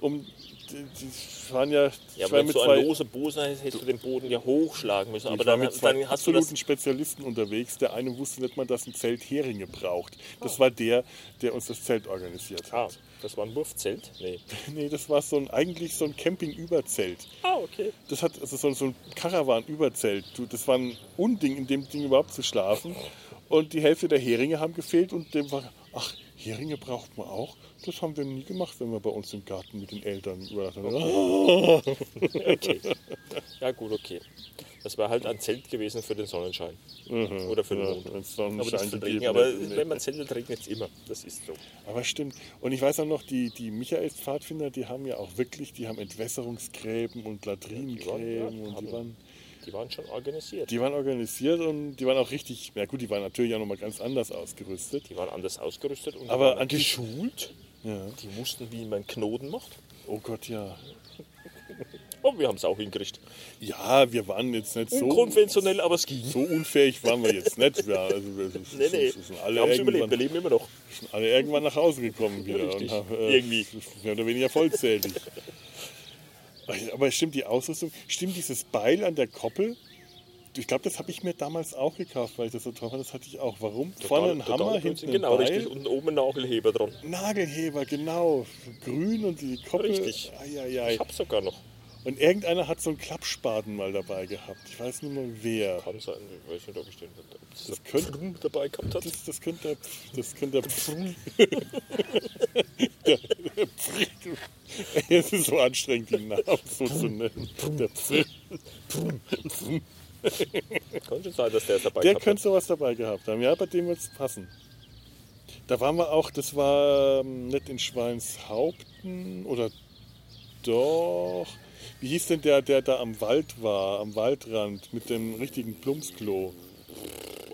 um die, waren ja, Ja, ich war mit so zwei, ein lose Bose hast, hättest du den Boden ja hochschlagen müssen. Aber dann, mit zwei dann hast du absoluten Spezialisten unterwegs. Der eine wusste nicht mal, dass ein Zelt Heringe braucht. Das war der, der uns das Zelt organisiert hat. Ah, das war ein Wurfzelt? Nee. Nee, das war so ein, eigentlich so ein Camping-Überzelt. Ah, okay. Das hat also so, so ein Caravan-Überzelt. Du, Das war ein Unding, in dem Ding überhaupt zu schlafen. Und die Hälfte der Heringe haben gefehlt und dem war, ach, Heringe braucht man auch. Das haben wir nie gemacht, wenn wir bei uns im Garten mit den Eltern übernachtet haben. okay. Ja, gut, okay. Das war halt ein Zelt gewesen für den Sonnenschein. Oder für den Ja, Mond. Sonnenschein aber das Regen. Aber wenn man zeltet, regnet es immer. Das ist so. Aber stimmt. Und ich weiß auch noch, die, die Michaels-Pfadfinder, die haben ja auch wirklich, die haben Entwässerungsgräben und Latrinengräben ja, und die waren, Die waren schon organisiert. die waren organisiert und die waren auch richtig, na gut, die waren natürlich auch nochmal ganz anders ausgerüstet. Die waren anders ausgerüstet und Aber an die- geschult. Ja. Die wussten, wie man Knoten macht. Oh Gott, ja. Und wir haben es auch hingekriegt. Ja, wir waren jetzt nicht so, Unkonventionell, aber es ging. so unfähig waren wir jetzt nicht. Ja, also wir, sind- Nee, nee. sind Wir alle, es überlebt. Wir leben immer noch. sind alle irgendwann nach Hause gekommen wieder. Richtig. Und haben, äh, Irgendwie. Mehr oder weniger vollzählig. Aber stimmt die Ausrüstung, stimmt dieses Beil an der Koppel? Ich glaube, das habe ich mir damals auch gekauft, weil ich das so toll fand. Das hatte ich auch. Warum? Vorne ein Total- Hammer, total hinten ein Genau, Beil. richtig. Und oben ein Nagelheber dran. Nagelheber, genau. Grün und die Koppel. Richtig. Eieiei. Ich hab's sogar noch. Und irgendeiner hat so einen Klappspaten mal dabei gehabt. Ich weiß nicht mehr wer. Kann sein. Ich weiß nicht, ob ich den das Das könnte- Pfrum dabei gehabt hat. Das, das könnte der, das könnte der, der, der Es ist so anstrengend, die Namen so zu nennen. Der, Kann schon sein, dass der es dabei der gehabt könnte sowas dabei gehabt haben. Ja, bei dem wird es passen. Da waren wir auch, das war ähm, nicht in Schweinshaupten oder doch. Wie hieß denn der, der da am Wald war, am Waldrand mit dem richtigen Plumpsklo?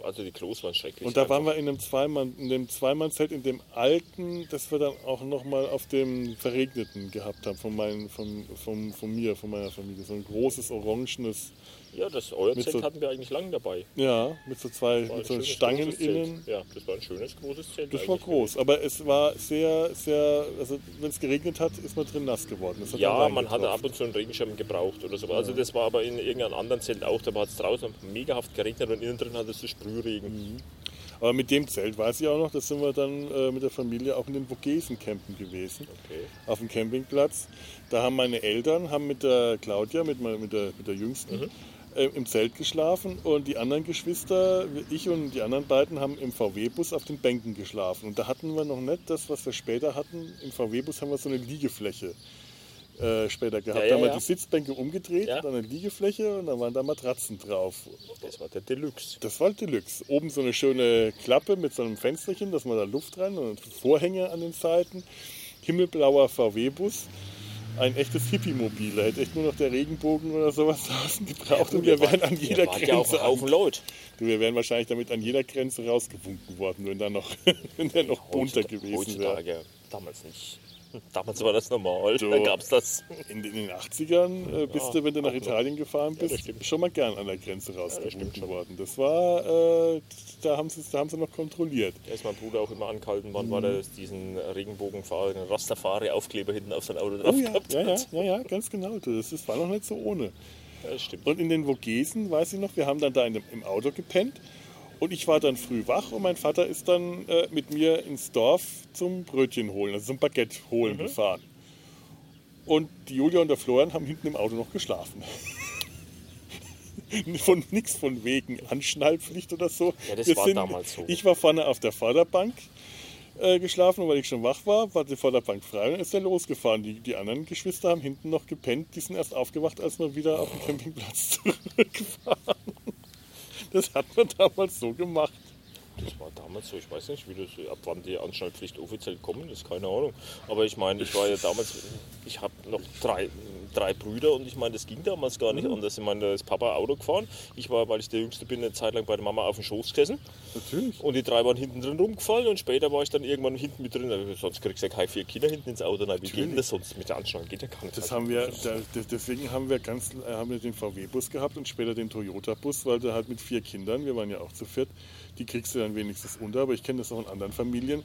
Also die Klos waren schrecklich. Und da waren wir in einem Zweimann, in dem Zweimannzelt, in dem alten, das wir dann auch nochmal auf dem Verregneten gehabt haben, von, meinen, von, von, von mir, von meiner Familie. So ein großes, orangenes Ja, das euer Mit Zelt so- hatten wir eigentlich lange dabei. Ja, mit so zwei mit so Stangen innen. Ja, das war ein schönes, großes Zelt. Das war groß, aber es war sehr, sehr, also wenn es geregnet hat, ist man drin nass geworden. Ja, man hatte ab und zu einen Regenschirm gebraucht oder so. Also das war aber in irgendeinem anderen Zelt auch. Da hat es draußen megahaft geregnet und innen drin hattest du Sprühregen. Aber mit dem Zelt weiß ich auch noch, da sind wir dann äh, mit der Familie auch in den Vogesen campen gewesen, Okay. auf dem Campingplatz. Da haben meine Eltern, haben mit der Claudia, mit, mit, der, mit der Jüngsten, äh, im Zelt geschlafen und die anderen Geschwister, ich und die anderen beiden, haben im VW-Bus auf den Bänken geschlafen. Und da hatten wir noch nicht das, was wir später hatten. Im VW-Bus haben wir so eine Liegefläche äh, später gehabt. Ja, ja, da haben wir ja. die Sitzbänke umgedreht, Ja. dann eine Liegefläche und dann waren da Matratzen drauf. Das war der Deluxe. Das war Deluxe. Oben so eine schöne Klappe mit so einem Fensterchen, dass man da Luft rein und Vorhänge an den Seiten. Himmelblauer VW-Bus. Ein echtes Hippie-Mobil. Da hätte echt nur noch der Regenbogen oder sowas draußen gebraucht und wir wären an jeder wart ja auch Grenze ein Haufen Leute. Du, Wir wären wahrscheinlich damit an jeder Grenze rausgewunken worden, wenn, da noch, wenn der noch bunter gewesen wäre. Heutzutage, damals nicht. Damals war das normal. So. Da gab es das. In, in den 80ern äh, bist Ja, du, wenn du nach noch. Italien gefahren das bist, stimmt. schon mal gern an der Grenze rausgewunken schon. worden. Das war, äh, da, haben sie, da haben sie noch kontrolliert. Da ist mein Bruder auch immer angehalten worden, weil er diesen Regenbogenfahrer, den Rastafari-Aufkleber hinten auf sein Auto drauf Oh ja, gehabt ja, ja, hat. ja, ja, ganz genau. Das ist, war noch nicht so ohne. Ja, das stimmt. Und in den Vogesen, weiß ich noch, wir haben dann da in dem, im Auto gepennt und ich war dann früh wach und mein Vater ist dann äh, mit mir ins Dorf zum Brötchen holen, also zum Baguette holen gefahren. Und die Julia und der Florian haben hinten im Auto noch geschlafen. von nichts von wegen Anschnallpflicht oder so. Ja, das war damals so. Ich war vorne auf der Vorderbank äh, geschlafen und weil ich schon wach war, war die Vorderbank frei und ist er losgefahren. Die, die anderen Geschwister haben hinten noch gepennt, die sind erst aufgewacht, als wir wieder auf den Campingplatz zurückfahren. Das hat man damals so gemacht. Das war damals so, ich weiß nicht, wie das, ab wann die Anschnallpflicht offiziell kommen ist, keine Ahnung. Aber ich meine, ich war ja damals, ich habe noch drei, drei Brüder und ich meine, das ging damals gar Mhm. nicht anders. Ich meine, da ist Papa Auto gefahren. Ich war, weil ich der Jüngste bin, eine Zeit lang bei der Mama auf dem Schoß gesessen. Natürlich. Und die drei waren hinten drin rumgefallen und später war ich dann irgendwann hinten mit drin. Also, sonst kriegst du ja keine vier Kinder hinten ins Auto. Na, wie geht denn das sonst mit der Anschnallen? Geht ja gar nicht. Das Also, haben wir, da, deswegen haben wir ganz, äh, haben wir den VW-Bus gehabt und später den Toyota-Bus, weil der halt mit vier Kindern, wir waren ja auch zu viert, die kriegst du dann wenigstens unter, aber ich kenne das auch in anderen Familien.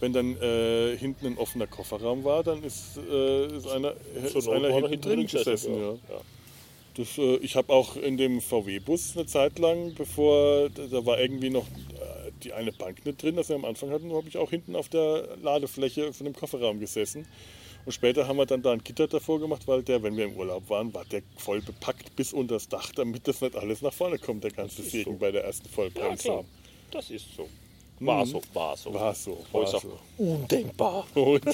Wenn dann äh, hinten ein offener Kofferraum war, dann ist, äh, ist einer, ist Not einer er hinten drin gesessen. Ja. ja. Das, äh, ich habe auch in dem VW-Bus eine Zeit lang, bevor, da war irgendwie noch äh, die eine Bank nicht drin, das wir am Anfang hatten, habe ich auch hinten auf der Ladefläche von dem Kofferraum gesessen. Und später haben wir dann da ein Gitter davor gemacht, weil der, wenn wir im Urlaub waren, war der voll bepackt bis unter das Dach, damit das nicht alles nach vorne kommt, der ganze ist Segen so. bei der ersten Ja, Vollbremsung. klar. Das ist so. War so, war so. War so, war so. Undenkbar. Und,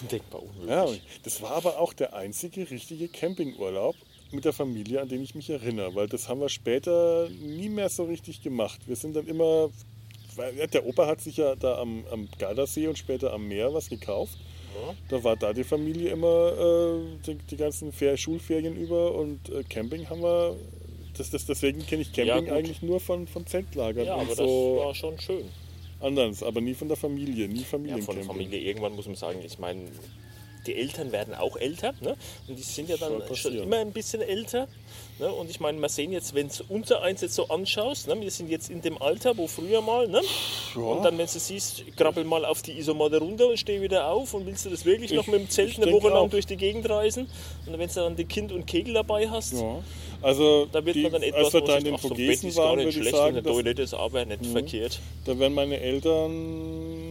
Undenkbar unmöglich. ja, das war aber auch der einzige richtige Campingurlaub mit der Familie, an den ich mich erinnere, weil das haben wir später nie mehr so richtig gemacht. Wir sind dann immer, weil der Opa hat sich ja da am, am Gardasee und später am Meer was gekauft. Ja. Da war da die Familie immer äh, die, die ganzen Fer Schulferien über und äh, Camping haben wir. Das, das, deswegen kenne ich Camping gut. eigentlich nur von, von Zeltlagern Ja, aber so das war schon schön. anders, aber nie von der Familie, nie Ja, von Familiencamping. der Familie irgendwann muss man sagen, ich meine, die Eltern werden auch älter ne? und die sind ja dann schon immer ein bisschen älter. Ne? Und ich meine, wir sehen jetzt, wenn du unser eins jetzt so anschaust, ne? wir sind jetzt in dem Alter, wo früher mal, ne? Ja. und dann, wenn du siehst, krabbel mal auf die Isomatte runter und steh wieder auf und willst du das wirklich noch Ich- mit dem Zelt eine Woche lang auch. durch die Gegend reisen und wenn du dann die Kind und Kegel dabei hast, Ja. Also, da wird die, man dann als etwas, wir wo da in den so Vogesen ist gar waren, nicht würde ich schlecht sagen, dass, Toilette ist aber nicht Mhm. verkehrt. da werden meine Eltern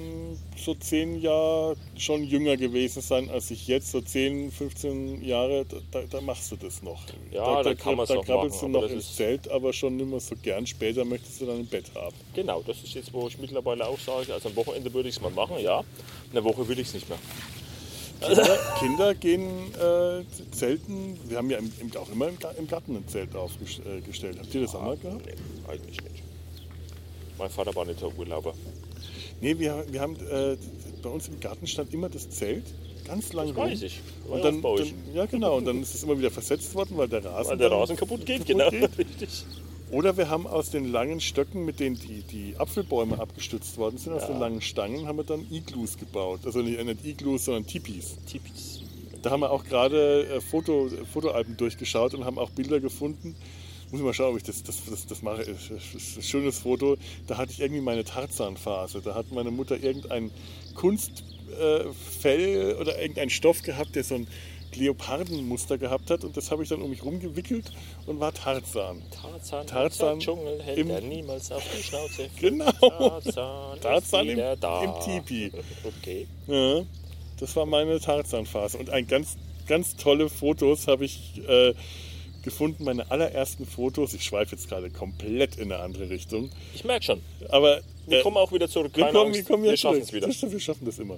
so zehn Jahre schon jünger gewesen sein als ich jetzt. So 10, 15 Jahre, da, da, da machst du das noch. Ja, da kann krab- man's da krabbelst machen, du noch ins Zelt, aber schon nicht mehr so gern. Später möchtest du dann ein Bett haben. Genau, das ist jetzt, wo ich mittlerweile auch sage, also am Wochenende würde ich es mal machen, ja. In der Woche will ich es nicht mehr. Kinder, Kinder gehen äh, zelten. Wir haben ja im, im, auch immer im, im Garten ein Zelt aufgestellt. Habt ihr das auch mal gehabt? Nee, eigentlich nicht. Mein Vater war nicht der Urlauber. Nee, wir, wir haben äh, bei uns im Garten stand immer das Zelt ganz lang Das rum. weiß ich. Und dann, dann, ja genau, und dann ist es immer wieder versetzt worden, weil der Rasen, Weil der Rasen kaputt geht, genau. Richtig. Oder wir haben aus den langen Stöcken, mit denen die, die Apfelbäume abgestützt worden sind, aus Ja. den langen Stangen, haben wir dann Iglus gebaut. Also nicht, nicht Iglus, sondern Tipis. Tipis. Da Da haben wir auch gerade äh, Foto, Fotoalben durchgeschaut und haben auch Bilder gefunden. Muss ich mal schauen, ob ich das, das, das, das mache. Das ist ein schönes Foto. Da hatte ich irgendwie meine Tarzan-Phase. Da hat meine Mutter irgendein Kunstfell oder irgendein Stoff gehabt, der so ein Leopardenmuster gehabt hat. Und das habe ich dann um mich rumgewickelt und war Tarzan. Tarzan, Tarzan Dschungel hält im- er niemals auf die Schnauze. Genau. Tarzan, Tarzan im, im Tipi. Okay. Ja, das war meine Tarzan-Phase. Und ein ganz, ganz tolle Fotos habe ich äh, gefunden. Meine allerersten Fotos. Ich schweife jetzt gerade komplett in eine andere Richtung. Ich merke schon. Aber Wir äh, kommen auch wieder zurück. wir Keine kommen, Angst. wir kommen wir wieder schaffen es wieder. Wir schaffen das immer.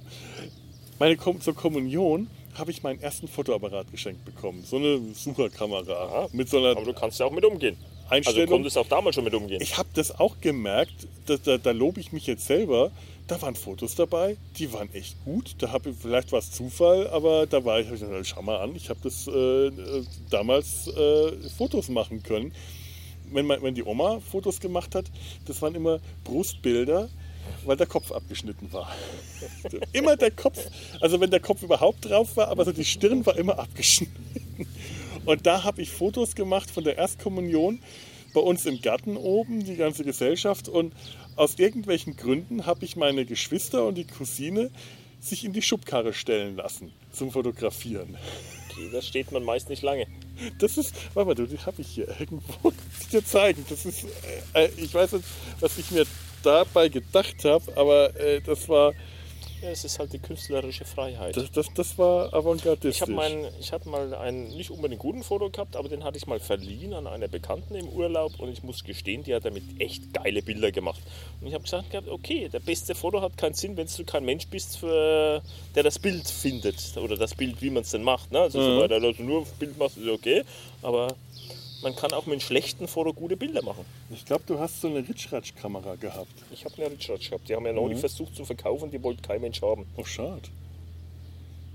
Meine Kom zur Kommunion habe ich meinen ersten Fotoapparat geschenkt bekommen. So eine Sucherkamera Aha. mit so einer Aber du kannst ja auch mit umgehen. Also Einstellung. du konntest auch damals schon mit umgehen. Ich habe das auch gemerkt, da, da, da lobe ich mich jetzt selber. Da waren Fotos dabei, die waren echt gut. Da habe ich vielleicht war es Zufall, aber da war ich, ich gesagt, schau mal an, ich habe das äh, äh, damals äh, Fotos machen können. Wenn, man, wenn die Oma Fotos gemacht hat, das waren immer Brustbilder, weil der Kopf abgeschnitten war. immer der Kopf, also wenn der Kopf überhaupt drauf war, aber so die Stirn war immer abgeschnitten. Und da habe ich Fotos gemacht von der Erstkommunion bei uns im Garten oben, die ganze Gesellschaft. Und aus irgendwelchen Gründen habe ich meine Geschwister und die Cousine sich in die Schubkarre stellen lassen zum Fotografieren. Okay, das steht man meist nicht lange. Das ist, warte mal, du, die habe ich hier irgendwo dir zeigen. Das ist, äh, äh, ich weiß nicht, was ich mir dabei gedacht habe, aber äh, das war, Ja, es ist halt die künstlerische Freiheit. das, das, das war avantgardistisch. Ich habe hab mal einen nicht unbedingt guten Foto gehabt, aber den hatte ich mal verliehen an einer Bekannten im Urlaub und ich muss gestehen, die hat damit echt geile Bilder gemacht. Und ich habe gesagt gehabt, okay, der beste Foto hat keinen Sinn, wenn du kein Mensch bist, für, der das Bild findet oder das Bild, wie man es denn macht. Ne? Also Mhm. so weiter, also nur Bild machst, ist okay, aber man kann auch mit einem schlechten Foto gute Bilder machen. Ich glaube, du hast so eine Ritschratsch-Kamera gehabt. Ich habe eine Richard gehabt, die haben ja noch nicht versucht zu verkaufen, die wollte kein Mensch haben. Oh, schade.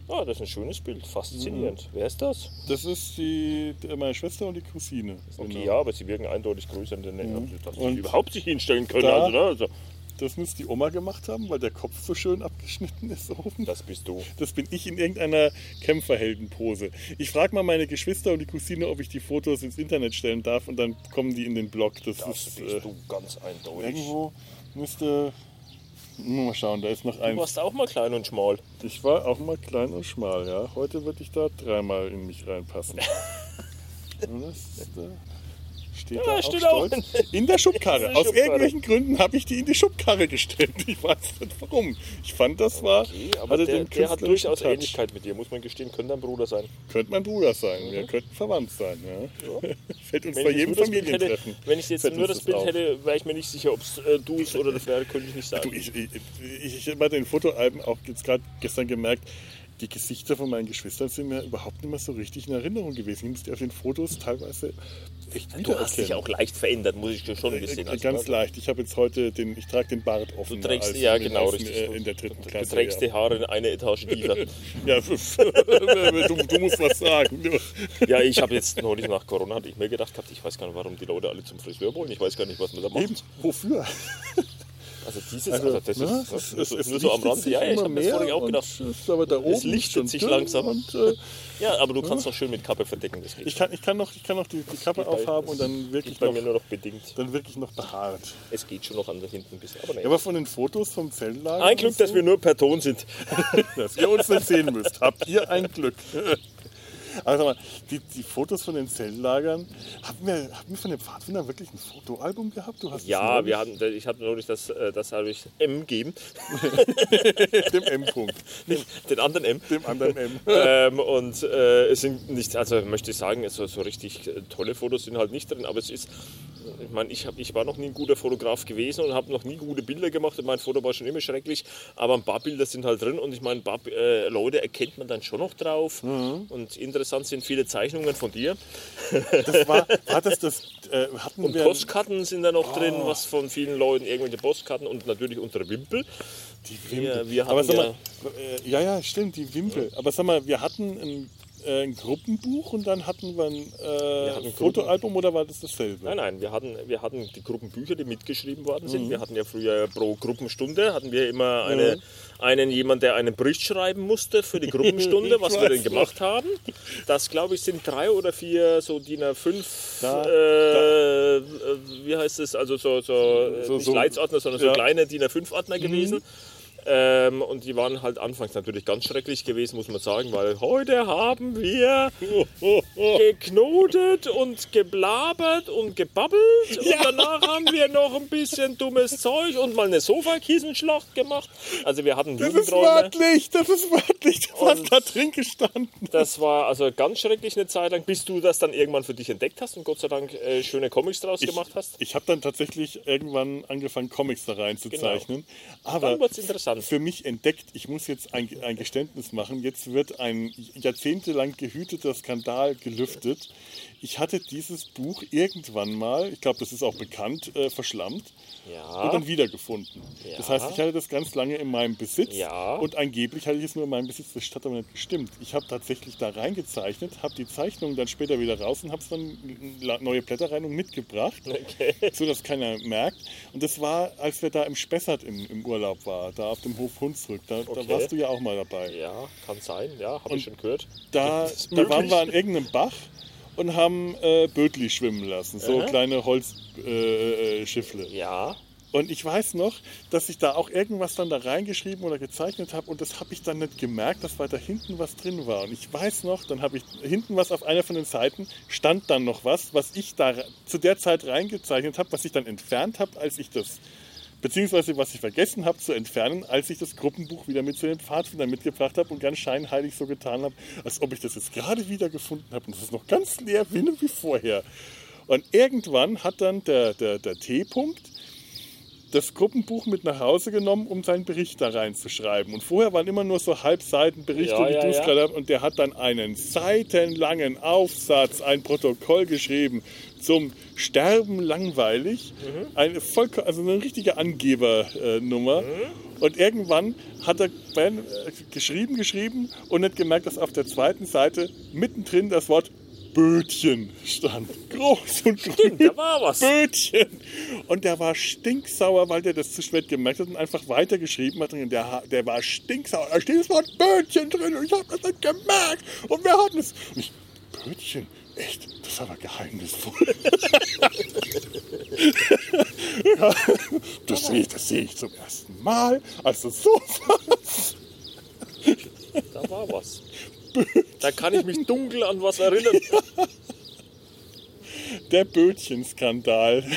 Ah, das ist ein schönes Bild, faszinierend. Wer ist das? Das ist die, meine Schwester und die Cousine. Okay, Genau. ja, aber sie wirken eindeutig größer, denn also, dass sie überhaupt sich hinstellen können. da- Also, ne? also, Das muss die Oma gemacht haben, weil der Kopf so schön abgeschnitten ist oben. das bist du. Das bin ich in irgendeiner Kämpferheldenpose. Ich frage mal meine Geschwister und die Cousine, ob ich die Fotos ins Internet stellen darf und dann kommen die in den Blog. Das, Das ist bist äh, du ganz eindeutig. irgendwo müsste. Mal schauen, da ist noch Du eins. warst auch mal klein und schmal. Ich war auch mal klein und schmal, ja. Heute würde ich da dreimal in mich reinpassen. Das äh, steht Ja, da auch steht auch stolz. In der Schubkarre. In der Aus Schubkarre. irgendwelchen Gründen habe ich die in die Schubkarre gestellt. Ich weiß nicht warum. Ich fand, das war. Okay, aber hatte der, der hat durchaus Touch. Ähnlichkeit mit dir, muss man gestehen. Könnte dein Bruder sein. Könnte mein Bruder sein. Wir könnten verwandt sein. Ja. Fällt uns Wenn bei jedem Bild hätte, Familientreffen. wenn ich jetzt fällt nur das Bild auf. hätte, wäre ich mir nicht sicher, ob es äh, du es oder das wäre, könnte ich nicht Du, sagen. ich ich, ich, ich habe bei den Fotoalben auch jetzt gerade gestern gemerkt, die Gesichter von meinen Geschwistern sind mir überhaupt nicht mehr so richtig in Erinnerung gewesen. Ich musste auf den Fotos teilweise echt Du hast dich auch leicht verändert, muss ich dir schon Äh, gestehen. äh, Ganz leicht. Ich habe jetzt heute den, ich trage den Bart offen. Du trägst, ja genau, als, richtig. Äh, in der dritten Klasse. du trägst ja. die Haare in eine Etage tiefer. Ja, du, du musst was sagen. Ja, ich habe jetzt neulich nach Corona, hatte ich mir gedacht gehabt, ich weiß gar nicht, warum die Leute alle zum Friseur wollen. Ich weiß gar nicht, was man da macht. Eben, wofür? Also dieses, Also, also, das ne, ist, das es- ist nur so am Rand. Ja, ja, ich habe mehr vorhin auch gedacht. ist aber da oben Es lichtet sich langsam. Und, äh, Ja, aber du kannst noch schön mit Kappe verdecken, das geht. ich, kann, ich kann noch, ich kann noch die, die Kappe aufhaben und dann wirklich bei noch, mir nur noch bedingt. dann wirklich noch behaart. Es geht schon noch an da hinten ein bisschen. Aber. Ja, aber von den Fotos vom Zeltlager. Ein Glück, und dass so, wir nur per Ton sind. dass ihr uns nicht sehen müsst. Habt ihr ein Glück. Also mal, die, die Fotos von den Zeltlagern, hatten wir, hatten wir von den Pfadfindern wirklich ein Fotoalbum gehabt? Du hast Ja, wir hatten, ich hatte neulich das, äh, das habe ich M gegeben, dem M-Punkt, den, den anderen M. dem anderen M. ähm, und äh, es sind nicht, also möchte ich sagen, so, so richtig äh, tolle Fotos sind halt nicht drin, aber es ist, ich meine, ich, hab, ich war noch nie ein guter Fotograf gewesen und habe noch nie gute Bilder gemacht und mein Foto war schon immer schrecklich, aber ein paar Bilder sind halt drin und ich meine, ein paar äh, Leute erkennt man dann schon noch drauf Mhm. und interessant sind viele Zeichnungen von dir Das war, war das äh, hatten und wir... Postkarten sind da noch drin, Oh. was von vielen Leuten, irgendwelche Postkarten und natürlich unsere Wimpel. Die Wimpel. wir Aber sag mal, äh, ja, ja, stimmt, die Wimpel. Aber sag mal, wir hatten ein, äh, ein Gruppenbuch und dann hatten wir ein äh, hatten ein Fotoalbum oder war das dasselbe? Nein, nein, wir hatten, wir hatten die Gruppenbücher, die mitgeschrieben worden Mhm. sind. Wir hatten ja früher pro Gruppenstunde, hatten wir immer eine, einen jemand, der einen Bericht schreiben musste für die Gruppenstunde, was wir denn gemacht haben. Das, glaube ich, sind drei oder vier so DIN A5, Da- äh, äh, wie heißt es, also so, so, äh, So- nicht so- Leitsordner, sondern so ja. Mhm. kleine DIN A5-Ordner gewesen. Ähm, und die waren halt anfangs natürlich ganz schrecklich gewesen, muss man sagen, weil heute haben wir geknotet und geblabert und gebabbelt und danach haben wir noch ein bisschen dummes Zeug und mal eine Sofakiesenschlacht gemacht. Also wir hatten das ist wörtlich, das ist wörtlich, das hat da drin gestanden. Das war also ganz schrecklich eine Zeit lang, bis du das dann irgendwann für dich entdeckt hast und Gott sei Dank äh, schöne Comics draus gemacht hast. Ich habe dann tatsächlich irgendwann angefangen, Comics da reinzuzeichnen. Aber Dann wird's interessant. Für mich entdeckt, ich muss jetzt ein, ein Geständnis machen, jetzt wird ein jahrzehntelang gehüteter Skandal gelüftet. Ich hatte dieses Buch irgendwann mal, ich glaube, das ist auch bekannt, äh, verschlammt Ja. und dann wiedergefunden. Das Ja. heißt, ich hatte das ganz lange in meinem Besitz Ja. und angeblich hatte ich es nur in meinem Besitz. Das hat aber nicht gestimmt. Ich habe tatsächlich da reingezeichnet, habe die Zeichnung dann später wieder raus und habe es dann neue Blätterreinigung mitgebracht, Okay. so dass keiner merkt. Und das war, als wir da im Spessart im, im Urlaub waren, da auf dem Hof Hunsrück. Da, da Okay. warst du ja auch mal dabei. Ja, kann sein, ja, habe ich schon gehört. Da, da waren wir an irgendeinem Bach und haben äh, Bötli schwimmen lassen, so Aha. kleine Holzschiffle. Äh, äh, Schiffle. Ja, Und ich weiß noch, dass ich da auch irgendwas dann da reingeschrieben oder gezeichnet habe und das habe ich dann nicht gemerkt, dass weiter hinten was drin war. Und ich weiß noch, dann habe ich hinten was auf einer von den Seiten, stand dann noch was, was ich da zu der Zeit reingezeichnet habe, was ich dann entfernt habe, als ich das, beziehungsweise was ich vergessen habe zu entfernen, als ich das Gruppenbuch wieder mit zu den Pfadfindern mitgebracht habe und ganz scheinheilig so getan habe, als ob ich das jetzt gerade wieder gefunden habe und das ist noch ganz leer wie, wie vorher. Und irgendwann hat dann der, der, der T-Punkt das Gruppenbuch mit nach Hause genommen, um seinen Bericht da reinzuschreiben. Und vorher waren immer nur so Halbseitenberichte, Ja, wie ja, du es ja. gerade hast. Und der hat dann einen seitenlangen Aufsatz, ein Protokoll geschrieben zum Sterben langweilig. Mhm. Eine voll, also eine richtige Angebernummer. Mhm. Und irgendwann hat er äh, geschrieben, geschrieben und nicht gemerkt, dass auf der zweiten Seite mittendrin das Wort Bötchen stand. Groß und grün. da war was. Bötchen. Und der war stinksauer, weil der das zu spät gemerkt hat und einfach weitergeschrieben hat. Und der, der war stinksauer. Da steht das Wort Bötchen drin und ich habe das nicht gemerkt. Und wer hat es? Und ich, Bötchen? Echt? Das ist aber geheimnisvoll. ja, das sehe ich, das sehe ich zum ersten Mal. Also sowas. Da war was. Da kann ich mich dunkel an was erinnern. Der Bötchenskandal.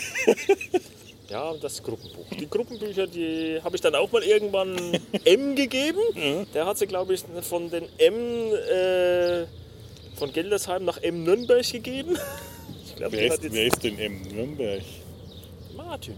Ja, und das Gruppenbuch. Die Gruppenbücher, die habe ich dann auch mal irgendwann M gegeben. Der hat sie, glaube ich, von den M äh, von Geldersheim nach M Nürnberg gegeben. Ich glaube, Wer ist, jetzt wer ist denn im Nürnberg? Martin.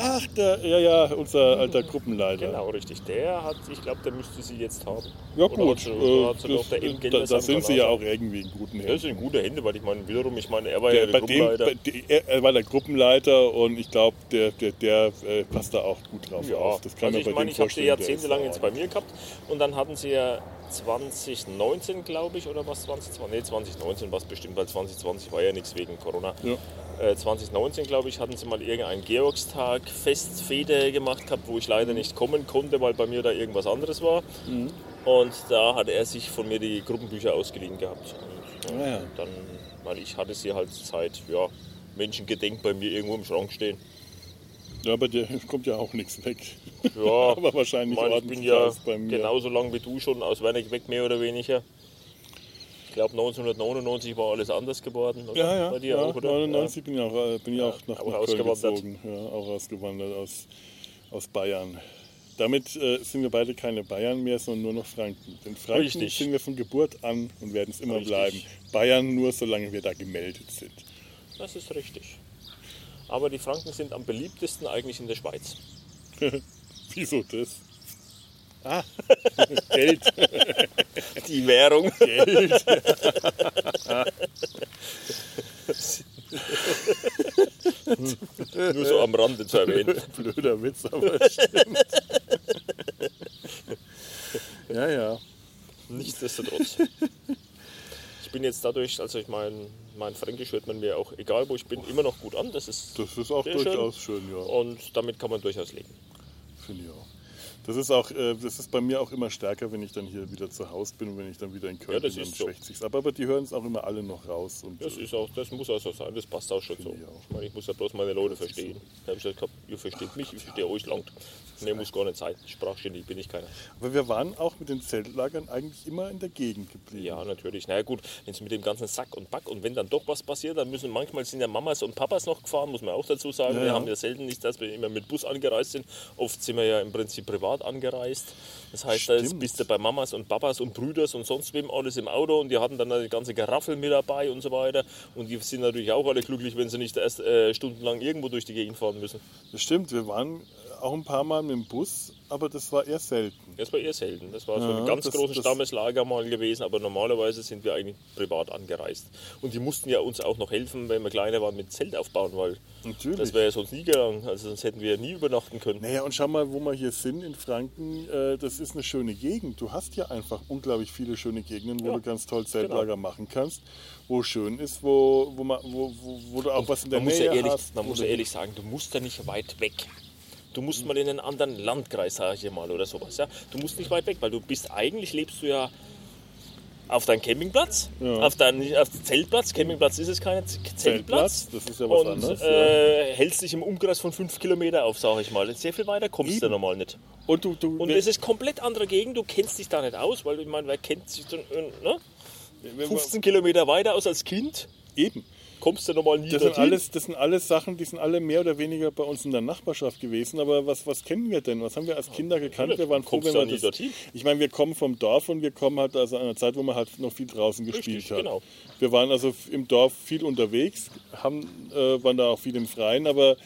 Ach, der, ja, ja, unser alter Gruppenleiter. Genau, richtig. Der hat, ich glaube, der müsste sie jetzt haben. Ja Oder gut, hat sie- oder hat sie äh, der das, da, Geldersheim da sind sie ja auch irgendwie in guten Das Händen. sind gute Hände, weil ich meine, wiederum, ich meine, er war Der, ja bei der dem, Gruppenleiter. bei, die- er, war der Gruppenleiter und ich glaube, der, der, der äh, passt da auch gut drauf Ja, auf. Das kann also man ich bei meine, dem ich habe sie jahrzehntelang da jetzt bei mir gehabt und dann hatten sie ja 2019, glaube ich, oder was 2020? Nee, 2019 war es bestimmt, weil 2020 war ja nichts wegen Corona. Ja. Äh, 2019, glaube ich, hatten sie mal irgendeinen Georgstag Festfete gemacht gehabt, wo ich leider nicht kommen konnte, weil bei mir da irgendwas anderes war. Mhm. Und da hat er sich von mir die Gruppenbücher ausgeliehen gehabt. Und, äh, Ah ja. dann, weil ich hatte sie halt seit ja, Menschengedenk bei mir irgendwo im Schrank stehen. Ja, aber der kommt ja auch nichts weg. Ja, aber wahrscheinlich Ich meine, ich bin ja bei genauso lang wie du schon aus Wernig weg, mehr oder weniger. Ich glaube 1999 war alles anders geworden. Oder? Ja, ja, Bei dir ja auch, oder? 99 bin ich auch, äh, bin ich auch nach, auch nach Köln ausgewandert. gezogen. Ja, auch ausgewandert aus, aus Bayern. Damit äh, sind wir beide keine Bayern mehr, sondern nur noch Franken. Denn Franken Richtig. sind wir von Geburt an und werden es immer Richtig. bleiben. Bayern nur, solange wir da gemeldet sind. Ja, das ist richtig. Aber die Franken sind am beliebtesten eigentlich in der Schweiz. Wieso das? Ah, Geld. Die Währung. Geld. Nur so am Rande zu erwähnen. Blöder Witz, aber stimmt. ja, ja. Nichtsdestotrotz. Bin jetzt dadurch, also ich meine, mein Fränkisch hört man mir auch, egal wo ich bin, immer noch gut an. Das ist, Das ist auch durchaus schön, ja. und damit kann man durchaus leben. Finde ich auch. Das ist auch, äh, das ist bei mir auch immer stärker, wenn ich dann hier wieder zu Hause bin und wenn ich dann wieder in Köln Ja, das bin, dann ist so. schwächt sich's ab. Aber die hören es auch immer alle noch raus. Und, Das äh, ist auch, das muss auch so sein, das passt auch schon so. ich auch. Ich meine, ich muss ja bloß meine Leute verstehen. Da habe ich gesagt, ihr versteht mich, ich verstehe euch langt. Nee, muss gar nicht sein. Sprachgenie bin ich keiner. aber wir waren auch mit den Zeltlagern eigentlich immer in der Gegend geblieben. Ja, natürlich. Na ja, gut, wenn es mit dem ganzen Sack und Back und wenn dann doch was passiert, dann müssen manchmal sind ja Mamas und Papas noch gefahren, muss man auch dazu sagen. Ja, wir ja. haben ja selten nicht, dass wir immer mit Bus angereist sind. Oft sind wir ja im Prinzip privat angereist. Das heißt, da bist du bei Mamas und Papas und Brüders und sonst wem alles im Auto und die hatten dann eine ganze Geraffel mit dabei und so weiter. Und die sind natürlich auch alle glücklich, wenn sie nicht erst äh, stundenlang irgendwo durch die Gegend fahren müssen. Das stimmt, wir waren auch ein paar Mal mit dem Bus, aber das war eher selten. Das war eher selten. Das war so Ja, ein ganz das- großes das- Stammeslager mal gewesen, aber normalerweise sind wir eigentlich privat angereist. Und die mussten ja uns auch noch helfen, wenn wir kleiner waren, mit Zelt aufbauen, weil Natürlich. das wäre ja sonst nie gegangen. Also sonst hätten wir nie übernachten können. Naja, und schau mal, wo wir hier sind in Franken. Äh, das ist eine schöne Gegend. Du hast ja einfach unglaublich viele schöne Gegenden, wo Ja, du ganz toll Zeltlager genau. machen kannst, wo schön ist, wo, wo, man, wo, wo, wo du auch was in der Nähe ja ehrlich, hast. man muss ja ehrlich sagen, du musst da nicht weit weg. Du musst mal in einen anderen Landkreis, sage ich mal, oder sowas. Ja? Du musst nicht weit weg, weil du bist eigentlich lebst du ja auf deinem Campingplatz, Ja. auf deinem auf dem Zeltplatz. Campingplatz ist es kein Z- Zeltplatz. das ist ja was und anderes. ja. äh, hältst dich im Umkreis von fünf Kilometer auf, sage ich mal. Sehr viel weiter kommst du Eben. normal nicht. Und du, du, Und es ist komplett andere Gegend, du kennst dich da nicht aus, weil ich meine, wer kennt sich dann, äh, ne? wir- 15 Kilometer weiter aus als Kind, eben. Kommst du normal nie Das sind, alles, das sind alles Sachen, die sind alle mehr oder weniger bei uns in der Nachbarschaft gewesen. Aber was, was kennen wir denn? Was haben wir als Kinder gekannt? Wir waren froh, wenn wir das, dorthin? Ich meine, wir kommen vom Dorf und wir kommen halt also an einer Zeit, wo man halt noch viel draußen gespielt Richtig, hat. genau. Wir waren also im Dorf viel unterwegs, haben, äh, waren da auch viel im Freien, aber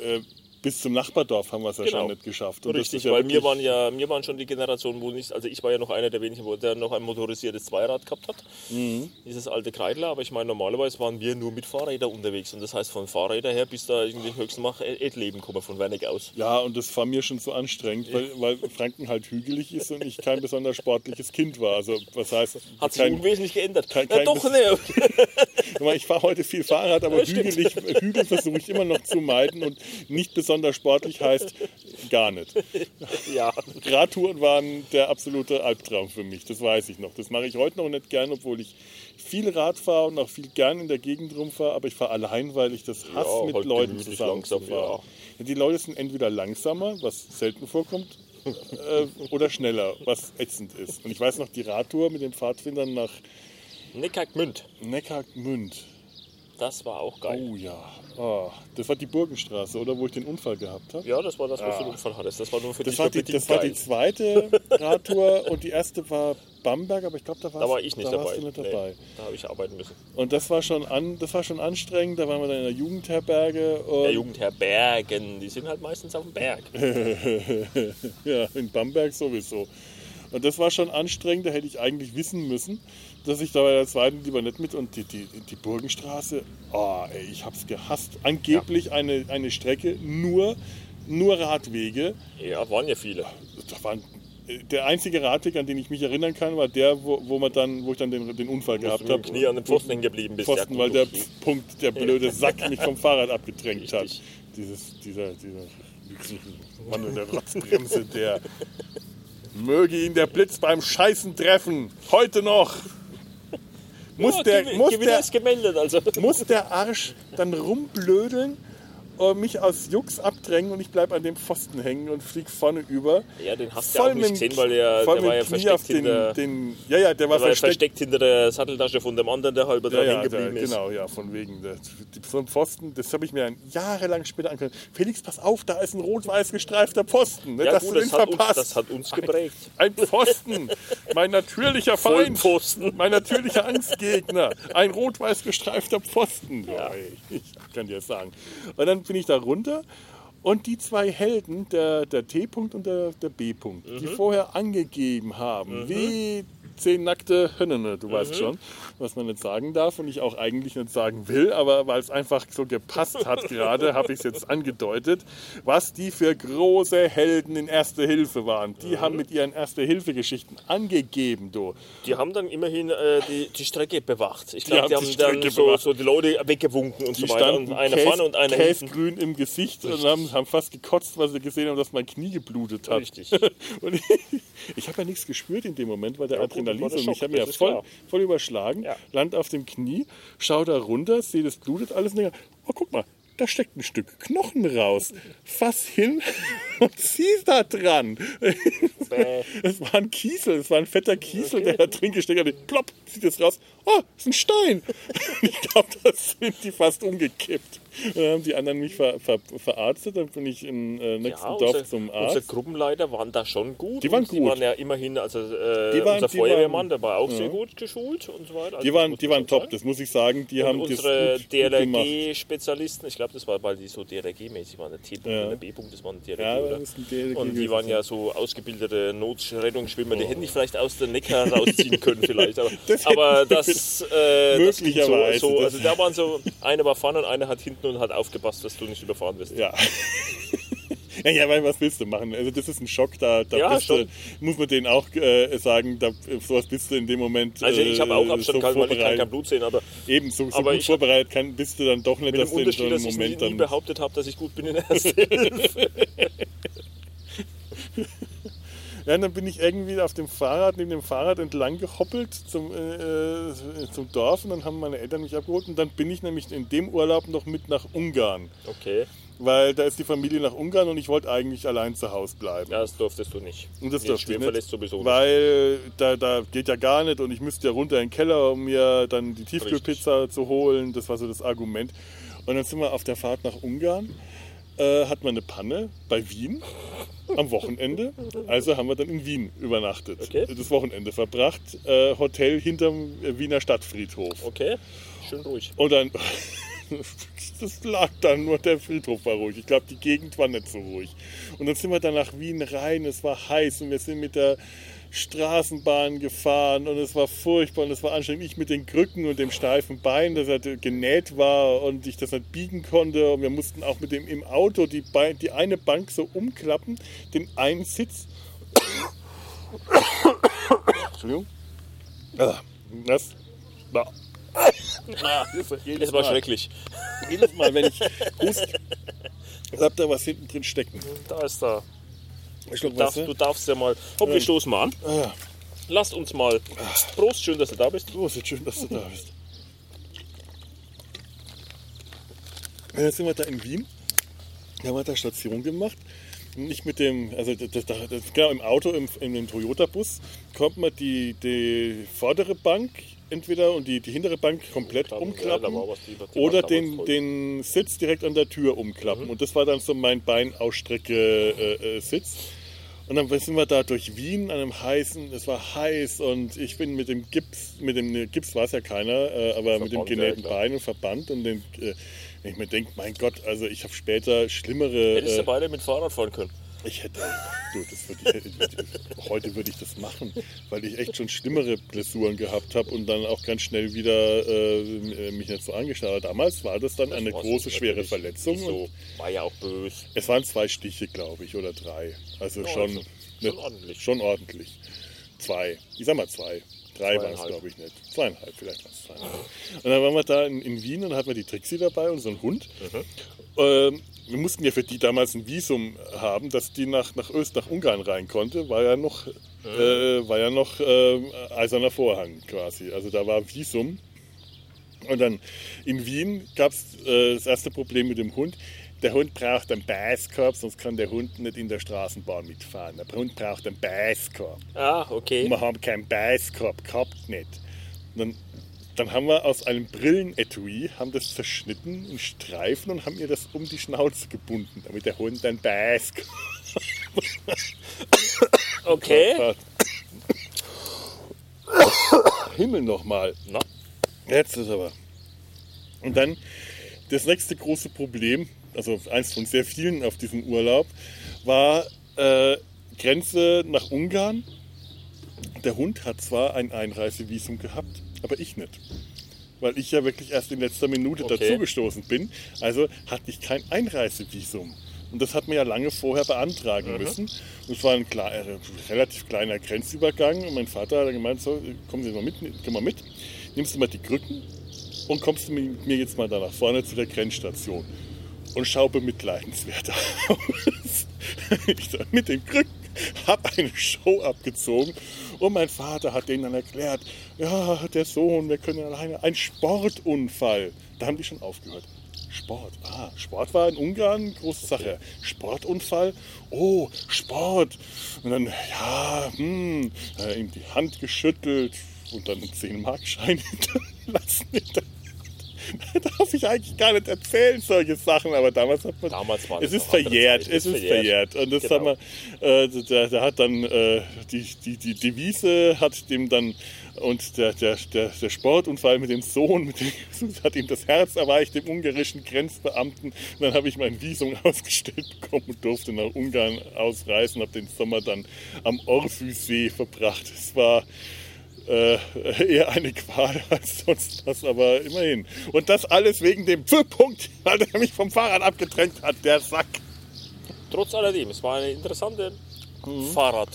äh, bis zum Nachbardorf haben wir es Genau. schon nicht geschafft. Und Richtig, ja weil wir waren ja, wir waren schon die Generation, wo nicht, also ich war ja noch einer der wenigen, wo der noch ein motorisiertes Zweirad gehabt hat. Mhm. Dieses alte Kreidler, aber ich meine, normalerweise waren wir nur mit Fahrrädern unterwegs. Und das heißt, von Fahrrädern her bis da irgendwie höchstens mal Erdleben kommen von Wernig aus. Ja, und das war mir schon so anstrengend, weil, weil Franken halt hügelig ist und ich kein besonders sportliches Kind war. Also was heißt, Hat sich kein, unwesentlich geändert. kein- Na kein- doch, ne. Ich fahre heute viel Fahrrad, aber Ja, hügelig, Hügel versuche ich immer noch zu meiden und nicht besonders sportlich heißt gar nicht. ja. Radtouren waren der absolute Albtraum für mich, das weiß ich noch. Das mache ich heute noch nicht gern, obwohl ich viel Rad fahre und auch viel gern in der Gegend rumfahre, aber ich fahre allein, weil ich das hasse, Ja, mit halt Leuten zusammenzufahren. langsam, Ja, Die Leute sind entweder langsamer, was selten vorkommt, äh, oder schneller, was ätzend ist. Und ich weiß noch, die Radtour mit den Pfadfindern nach Neckargmünd. Neckargmünd. Das war auch geil. Oh ja, Ah, das war die Burgenstraße, oder wo ich den Unfall gehabt habe. Ja, das war das, was du den Unfall hattest. Das war nur für Das dich war, die, das war die geil. zweite Radtour und die erste war Bamberg, aber ich glaube, da, Da war ich nicht da dabei. nicht Nee, dabei. da habe ich arbeiten müssen. Und das war, schon an, das war schon anstrengend, da waren wir dann in der Jugendherberge. Und Der Jugendherr Bergen, die sind halt meistens auf dem Berg. ja, in Bamberg sowieso. Und das war schon anstrengend, da hätte ich eigentlich wissen müssen, dass ich da bei der zweiten lieber nicht mit. Und die, die, die Burgenstraße, oh, ey, ich hab's gehasst. Angeblich eine, eine Strecke nur, nur Radwege. Ja, waren ja viele. Da waren, der einzige Radweg, an den ich mich erinnern kann, war der, wo, wo, man dann, wo ich dann den, den Unfall du gehabt habe. Knie an den Pfosten hängen geblieben bist. Pfosten, Ja, weil der. Punkt, der blöde Sack mich vom Fahrrad abgedrängt hat. Richtig. Dieses, dieser, dieser Mann in der Rotzbremse, der möge ihn der Blitz beim Scheißen treffen. Heute noch. Muss, Ja, der, muss, der, gemeldet, also. muss der Arsch dann rumblödeln mich aus Jux abdrängen und ich bleibe an dem Pfosten hängen und flieg vorne über. Ja, den hast du ja auch nicht gesehen, weil der, der war ja Knie versteckt auf den, hinter, den, Ja, ja, der war der war versteckt. versteckt hinter der Satteltasche von dem anderen, der halber Ja, dran ja, hängen der, geblieben ist. genau, ja, von wegen. Der, so ein Pfosten, das habe ich mir jahrelang später angehört. Felix, pass auf, da ist ein rot-weiß gestreifter Pfosten. Ne, Ja, dass gut, du den das hat, uns, verpasst. das hat uns geprägt. Ein Pfosten, mein natürlicher Feind, Vollpfosten. mein natürlicher Angstgegner, ein rot-weiß gestreifter Pfosten. Ja. ich kann dir das sagen. Und dann bin ich da runter und die zwei Helden, der, der T-Punkt und der, der B-Punkt, die Mhm. vorher angegeben haben, wie zehn nackte Hönne, du Mhm. weißt schon, was man nicht sagen darf und ich auch eigentlich nicht sagen will, aber weil es einfach so gepasst hat gerade, habe ich es jetzt angedeutet, was die für große Helden in Erste Hilfe waren. Die Mhm. haben mit ihren Erste-Hilfe-Geschichten angegeben, du. Die haben dann immerhin äh, die, die Strecke bewacht. Ich glaube, haben die haben die dann Strecke so, bewacht. so die Leute weggewunken und Die so weiter. Und einer vorne und einer hinten. Käsegrün im Gesicht und haben, haben fast gekotzt, weil sie gesehen haben, dass mein Knie geblutet hat. Richtig. Und ich, ich habe ja nichts gespürt in dem Moment, weil der Ja, Adrenalin so mich Schock, hat mir ja voll, voll überschlagen. Ja. Land auf dem Knie, schau da runter, sehe das blutet alles und denke, oh guck mal, da steckt ein Stück Knochen raus. Fass hin und zieh da dran. Es war ein Kiesel, es war ein fetter Kiesel, der da drin gesteckt hat. Plopp, zieht es raus. Oh, ist ein Stein. Ich glaube, da sind die fast umgekippt. Dann haben die anderen mich ver, ver, verarztet, dann bin ich im äh, nächsten Ja, Dorf unser, zum unsere Arzt. Gruppenleiter waren da schon gut. Die waren und Die gut. waren ja immerhin, also äh, waren- unser Feuerwehrmann, waren- der war auch sehr gut geschult und so weiter. Also Die waren, die waren top, das muss ich sagen. Die haben und das unsere gut, gut. DLRG-Spezialisten, ich glaube, das war, weil die so DLRG-mäßig waren, der T-Punkt Ja. und der B-Punkt, das waren DLRG, Ja, oder? das DLRG und die waren ja. ja so ausgebildete Notrettungsschwimmer, die hätten dich vielleicht aus der Neckar rausziehen können vielleicht. Aber Das aber das, äh, das so, so, also da waren so, einer war vorne und einer hat hinten und hat aufgepasst, dass du nicht überfahren wirst. Ja. Ja, ja, weil was willst du machen? Also das ist ein Schock, da, da Ja, bist du, muss man denen auch äh, sagen, da, sowas bist du in dem Moment Also ich habe auch äh, Abstand so gehalten, weil ich kann kein Blut sehen, aber Eben, so, so Aber gut vorbereitet kann, bist du dann doch nicht, dass dem du in so einem dass ich nie, Moment nie behauptet habe, dass ich gut bin in der Hilfe. Ja, dann bin ich irgendwie auf dem Fahrrad, neben dem Fahrrad entlang gehoppelt zum, äh, äh, zum Dorf und dann haben meine Eltern mich abgeholt und dann bin ich nämlich in dem Urlaub noch mit nach Ungarn. Okay, Weil da ist die Familie nach Ungarn und ich wollte eigentlich allein zu Hause bleiben. ja, das durftest du nicht. Und das durfte ich nicht, sowieso nicht. Weil da, da geht ja gar nicht und ich müsste ja runter in den Keller, um mir dann die Tiefkühlpizza zu holen. Das war so das Argument. Und dann sind wir auf der Fahrt nach Ungarn, äh, hat man eine Panne bei Wien am Wochenende. Also haben wir dann in Wien übernachtet. Okay. Das Wochenende verbracht. Äh, Hotel hinterm Wiener Stadtfriedhof. Okay, schön ruhig. Und dann, das lag dann nur, der Friedhof war ruhig. Ich glaube, die Gegend war nicht so ruhig. Und dann sind wir dann nach Wien rein, es war heiß und wir sind mit der Straßenbahn gefahren und es war furchtbar und es war anstrengend. Ich mit den Krücken und dem steifen Bein, das halt genäht war und ich das nicht biegen konnte. Und wir mussten auch mit dem im Auto die, Bein, die eine Bank so umklappen, den einen Sitz. Entschuldigung. Ah, Das war. Es war schrecklich. Jedes Mal, wenn ich hust, habt da was hinten drin stecken. Da ist da. Schluck Du darfst, du darfst ja mal. Hopp, wir stoßen mal an. Ah, ja. Lasst uns mal. Prost, schön, dass du da bist. Ist schön, dass du da bist. Und Jetzt sind wir da in Wien. Da haben wir da Station gemacht. Und ich mit dem, also das, das, das, genau im Auto, im, in dem Toyota-Bus, kommt man die, die vordere Bank entweder und die, die hintere Bank komplett Ja, umklappen oder den, den Sitz direkt an der Tür umklappen. Und das war dann so mein Beinausstrecke-Sitz. Und dann sind wir da durch Wien an einem heißen, es war heiß und ich bin mit dem Gips, mit dem ne, Gips war es ja keiner, äh, aber mit dem Verband, ja, genähten klar. Bein und Verband und den, äh, wenn ich mir denke, mein Gott, also ich habe später schlimmere. Hättest du Äh, beide mit Fahrrad fahren können. Ich hätte, du, das würde ich, heute würde ich das machen, weil ich echt schon schlimmere Blessuren gehabt habe und dann auch ganz schnell wieder äh, mich nicht so angeschaut habe. Damals war das dann eine war's große, schwere Verletzung. So, war ja auch böse. es waren zwei Stiche, glaube ich, oder drei. Also Ja, schon, also schon ordentlich. Schon ordentlich. Zwei. Ich sag mal zwei. Drei waren es, glaube ich, nicht. Zweieinhalb, vielleicht waren es zweieinhalb. Und dann waren wir da in, in Wien und hatten wir die Trixie dabei und so einen Hund. Ähm, wir mussten ja für die damals ein Visum haben, dass die nach, nach Öst, nach Ungarn rein konnte. War ja noch, äh, war ja noch äh, eiserner Vorhang quasi. Also da war Visum. Und dann in Wien gab es äh, das erste Problem mit dem Hund. Der Hund braucht einen Beißkorb, sonst kann der Hund nicht in der Straßenbahn mitfahren. Der Hund braucht einen Beißkorb. Ah, Und okay. wir haben keinen Beißkorb gehabt, nicht. Und dann, dann haben wir aus einem Brillenetui, haben das zerschnitten in Streifen und haben ihr das um die Schnauze gebunden, damit der Hund einen Beißkorb Okay. Himmel nochmal. Na, Jetzt ist aber. Und dann das nächste große Problem, also eins von sehr vielen auf diesem Urlaub, war äh, Grenze nach Ungarn. der Hund hat zwar ein Einreisevisum gehabt, aber ich nicht. Weil ich ja wirklich erst in letzter Minute Okay. dazugestoßen bin. Also hatte ich kein Einreisevisum. Und das hat man ja lange vorher beantragen müssen. Und es war ein kle- äh, relativ kleiner Grenzübergang. Und mein Vater hat dann gemeint, so, kommen Sie mal mit, komm mal mit. Nimmst du mal die Krücken und kommst du mit mir jetzt mal da nach vorne zu der Grenzstation. Und schau bemitleidenswert aus. mit den Krücken habe eine Show abgezogen und mein Vater hat denen dann erklärt, ja, der Sohn, wir können alleine, ein Sportunfall. Da haben die schon aufgehört. Sport, ah, Sport war in Ungarn große Sache. Sportunfall, oh, Sport. Und dann, ja, hm, äh, ihm die Hand geschüttelt und dann einen 10-Mark-Schein hinterlassen. Darf ich eigentlich gar nicht erzählen, solche Sachen, aber damals hat man. Damals war es ist verjährt, es ist verjährt. Und das Genau. haben wir, äh, der, der hat dann äh, die, die, die Devise hat dem dann und der, der, der, der Sportunfall mit dem Sohn, mit dem, hat ihm das Herz erweicht, dem ungarischen Grenzbeamten. Und dann habe ich mein Visum ausgestellt bekommen und durfte nach Ungarn ausreisen, habe den Sommer dann am Orphysee verbracht. Es war äh, eher eine Qual als sonst was, aber immerhin. Und das alles wegen dem Punkt, weil er mich vom Fahrrad abgedrängt hat, der Sack. Trotz alledem, es war eine interessante Fahrrad.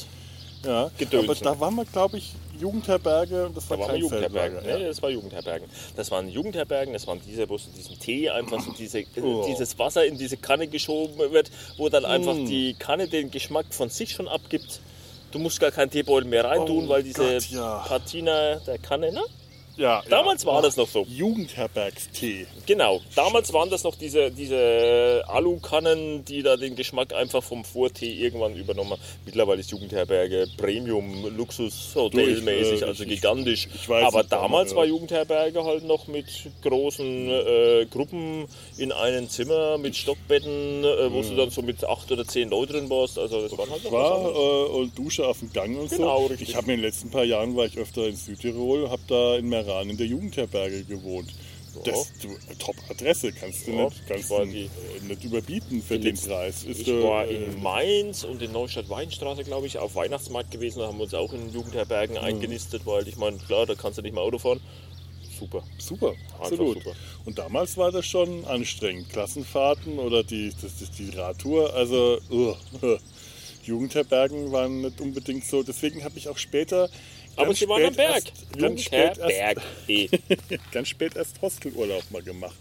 Ja, Gedönsen. aber da waren wir, glaube ich, Jugendherberge und das war Da kein Jugendherbergen. Feldlager. Nee, Ja. das war Jugendherbergen. Das waren Jugendherbergen, das waren diese, wo so diesen Tee einfach so diese, Oh. dieses Wasser in diese Kanne geschoben wird, wo dann einfach Mm. die Kanne den Geschmack von sich schon abgibt. Du musst gar keinen Teebeutel mehr reintun, Oh weil diese Gott, ja. Patina der Kanne, ne? Ja, Damals ja. war das noch so. Jugendherbergstee. Genau, damals waren das noch diese, diese Alukannen, die da den Geschmack einfach vom Vortee irgendwann übernommen haben. Mittlerweile ist Jugendherberge Premium, Luxus, Hotelmäßig, äh, also ich- gigantisch. ich Aber nicht, damals ja. war Jugendherberge halt noch mit großen äh, Gruppen in einem Zimmer mit Stockbetten, äh, wo du dann so mit acht oder zehn Leuten drin warst. Also das waren halt noch war äh, und Dusche auf dem Gang und Genau, so. richtig. Ich habe mir in den letzten paar Jahren war ich öfter in Südtirol, habe da in Meran in der Jugendherberge gewohnt. Das Top-Adresse kannst du Ja, nicht, kannst du die- äh, nicht überbieten für den Preis. Ist, Ich äh, war in Mainz und in Neustadt-Weinstraße, glaube ich, auf Weihnachtsmarkt gewesen. Da haben wir uns auch in Jugendherbergen eingenistet, weil ich meine, klar, da kannst du nicht mehr Auto fahren. Super. Super, absolut. super. Und damals war das schon anstrengend. Klassenfahrten oder die, das, das, die Radtour, also uh, Jugendherbergen waren nicht unbedingt so. Deswegen habe ich auch später. Aber sie waren am Berg. Erst, ganz, spät erst, ganz spät erst Hostelurlaub mal gemacht.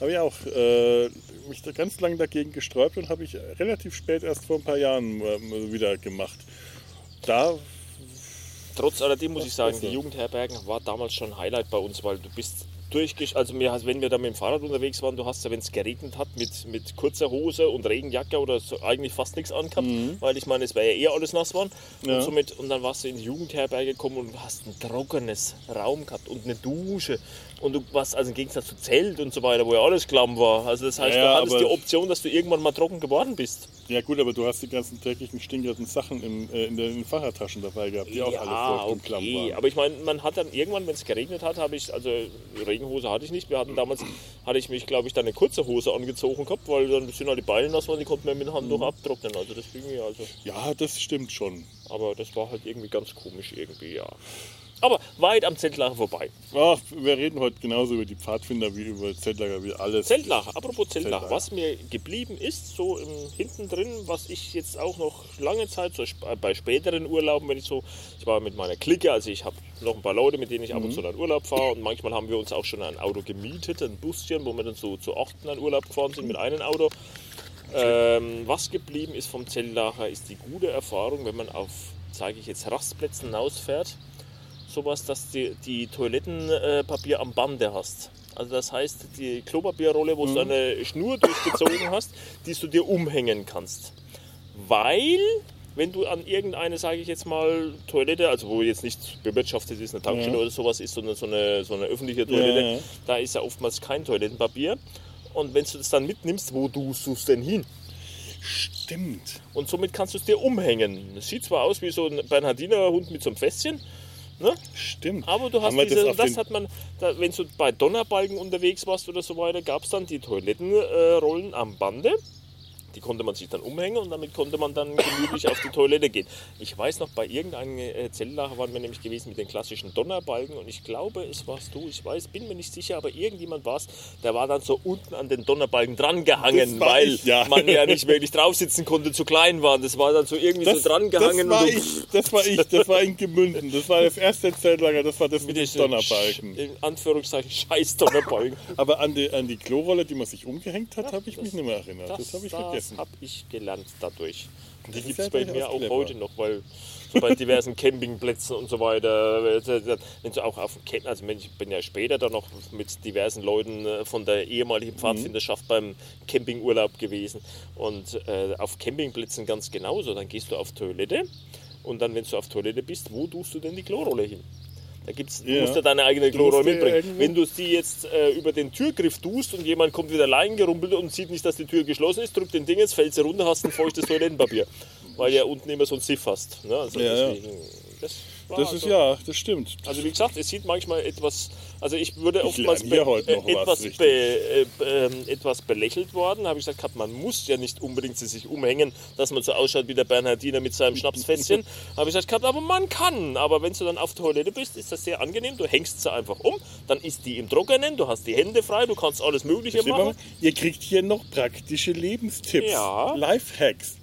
Habe ich auch äh, mich da ganz lange dagegen gesträubt und habe ich relativ spät erst vor ein paar Jahren äh, wieder gemacht. Da Trotz alledem muss ich sagen, die. Jugendherbergen war damals schon ein Highlight bei uns, weil du bist durchgesch... Also mir, wenn wir da mit dem Fahrrad unterwegs waren, du hast ja, wenn es geregnet hat, mit, mit kurzer Hose und Regenjacke oder so eigentlich fast nichts angehabt, weil ich meine, es wäre ja eher alles nass geworden. Mhm. Ja. Und, somit, und dann warst du in die Jugendherberge gekommen und hast ein trockenes Raum gehabt und eine Dusche. Und du warst also im Gegensatz zu Zelt und so weiter, wo ja alles klamm war. Also das heißt, Ja, du hattest die Option, dass du irgendwann mal trocken geworden bist. Ja gut, aber du hast die ganzen dreckigen, stinkenden Sachen in, äh, in den Fahrradtaschen dabei gehabt, die auch alle feucht und klamm okay. waren. Aber ich meine, man hat dann irgendwann, wenn es geregnet hat, habe ich, also Regenhose hatte ich nicht. Wir hatten damals, hatte ich mich, glaube ich, dann eine kurze Hose angezogen gehabt, weil dann sind halt die Beine nass waren, die konnten wir mit der Hand Mhm. noch abtrocknen. Also das ging ja, also. Ja, das stimmt schon. Aber das war halt irgendwie ganz komisch irgendwie, ja. Aber weit am Zeltlager vorbei. Ach, wir reden heute genauso über die Pfadfinder wie über Zeltlager, wie alles. Zeltlager, apropos Zeltlager, Zeltlager. was mir geblieben ist, so hinten drin, was ich jetzt auch noch lange Zeit, so bei späteren Urlauben, wenn ich so, ich war mit meiner Clique, also ich habe noch ein paar Leute, mit denen ich ab und zu in Urlaub fahre und manchmal haben wir uns auch schon ein Auto gemietet, ein Buschen, wo wir dann so zu achten an Urlaub gefahren sind mit einem Auto. Ähm, was geblieben ist vom Zeltlager, ist die gute Erfahrung, wenn man auf, sage ich jetzt, Rastplätzen hinausfährt, sowas, dass du die Toilettenpapier am Bande hast. Also das heißt, die Klopapierrolle, wo du eine Schnur durchgezogen hast, die du dir umhängen kannst. Weil, wenn du an irgendeine, sage ich jetzt mal, Toilette, also wo jetzt nicht bewirtschaftet ist, eine Tankstelle Ja. oder sowas ist, sondern so eine, so eine öffentliche Toilette, Ja, ja. da ist ja oftmals kein Toilettenpapier. Und wenn du das dann mitnimmst, wo tust du es denn hin? Stimmt. Und somit kannst du es dir umhängen. Es sieht zwar aus wie so ein Bernhardiner-Hund mit so einem Fässchen, ne? Stimmt. Aber du hast diese, das das, hat man, da, wenn du bei Donnerbalken unterwegs warst oder so weiter, gab es dann die Toilettenrollen am Bande. Die konnte man sich dann umhängen und damit konnte man dann gemütlich auf die Toilette gehen. Ich weiß noch, bei irgendeinem äh, Zeltlager waren wir nämlich gewesen mit den klassischen Donnerbalken und ich glaube, es warst du, ich weiß, bin mir nicht sicher, aber irgendjemand war es, der war dann so unten an den Donnerbalken drangehangen, Das weil ich, ja. man ja nicht wirklich drauf sitzen konnte, zu klein war. Das war dann so irgendwie so drangehangen. das war ich, das war ich, das war in Gemünden. Das war das erste Zeltlager, das war das mit den diese Donnerbalken. In Anführungszeichen scheiß Donnerbalken. Aber an die, an die Klorolle, die man sich umgehängt hat, habe ich mich nicht mehr erinnert. Das, habe ich vergessen. Habe ich gelernt dadurch. Die ist gibt ja es bei mir auch clever. heute noch, weil so bei diversen Campingplätzen und so weiter, wenn du auch auf Camp, also ich bin ja später dann noch mit diversen Leuten äh, von der ehemaligen Pfadfinderschaft beim Campingurlaub gewesen und äh, auf Campingplätzen ganz genauso. Dann gehst du auf Toilette und dann, wenn du auf Toilette bist, wo tust du denn die Klorolle hin? Da gibt's, du Ja. musst ja deine eigene Du die mitbringen. Wenn du sie jetzt äh, über den Türgriff tust und jemand kommt wieder allein gerumpelt und sieht nicht, dass die Tür geschlossen ist, drückt den Ding jetzt, fällt sie runter, hast ein feuchtes Toilettenpapier. Weil du ja unten immer so ein Siff hast. Ne? Also Ja, ja. deswegen, das war Das ist ja, das stimmt. Also wie gesagt, es sieht manchmal etwas, also ich würde Ich oftmals lerne hier heute noch was, etwas, richtig. be, äh, ähm, etwas belächelt worden. Habe ich gesagt, man muss ja nicht unbedingt sie sich umhängen, dass man so ausschaut wie der Bernhardiner mit seinem Schnapsfässchen. Habe ich gesagt, aber man kann. Aber wenn du dann auf der Toilette bist, ist das sehr angenehm. Du hängst sie einfach um, dann ist die im Trockenen, du hast die Hände frei, du kannst alles Mögliche mal, machen. ihr kriegt hier noch praktische Lebenstipps, Ja. Lifehacks.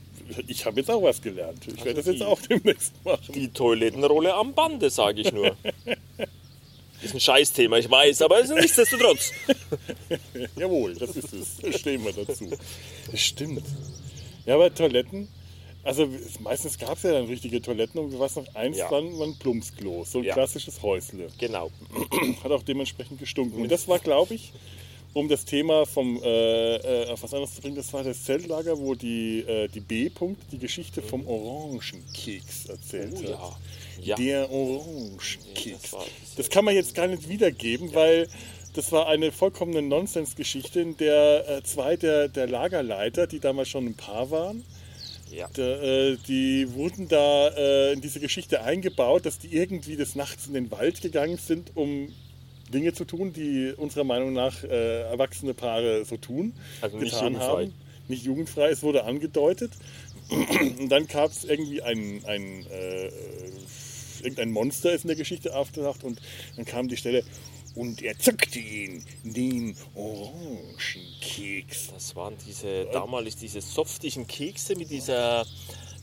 Ich habe jetzt auch was gelernt. Ich werde das die- jetzt auch demnächst machen. Die Toilettenrolle am Bande, sage ich nur. Ist ein Scheißthema, ich weiß, aber es ist nichtsdestotrotz. Jawohl, das ist es. Da stehen wir dazu. Das stimmt. Ja, aber Toiletten, also meistens gab es ja dann richtige Toiletten und was noch eins Ja. waren, waren Plumpsklo, so ein Ja. klassisches Häusle. Genau. Hat auch dementsprechend gestunken. Und das war, glaube ich, um das Thema vom äh, äh, auf was anderes zu bringen, das war das Zeltlager, wo die, äh, die B-Punkt die Geschichte vom Orangenkeks erzählt Oh hat. ja. Ja. Der Ja, Orangenkeks. das kann man jetzt gar nicht wiedergeben, weil das war eine vollkommene Nonsensgeschichte, in der äh, zwei der, der Lagerleiter, die damals schon ein Paar waren, Ja. da, äh, die wurden da äh, in diese Geschichte eingebaut, dass die irgendwie des Nachts in den Wald gegangen sind, um Dinge zu tun, die unserer Meinung nach äh, erwachsene Paare so tun, Also nicht getan jugendfrei. haben. Nicht jugendfrei, es wurde angedeutet. Und dann gab es irgendwie ein, ein äh, irgendein Monster ist in der Geschichte aufgetaucht und dann kam die Stelle und er zückte ihn, den Orangenkeks. Das waren diese damals diese softigen Kekse mit dieser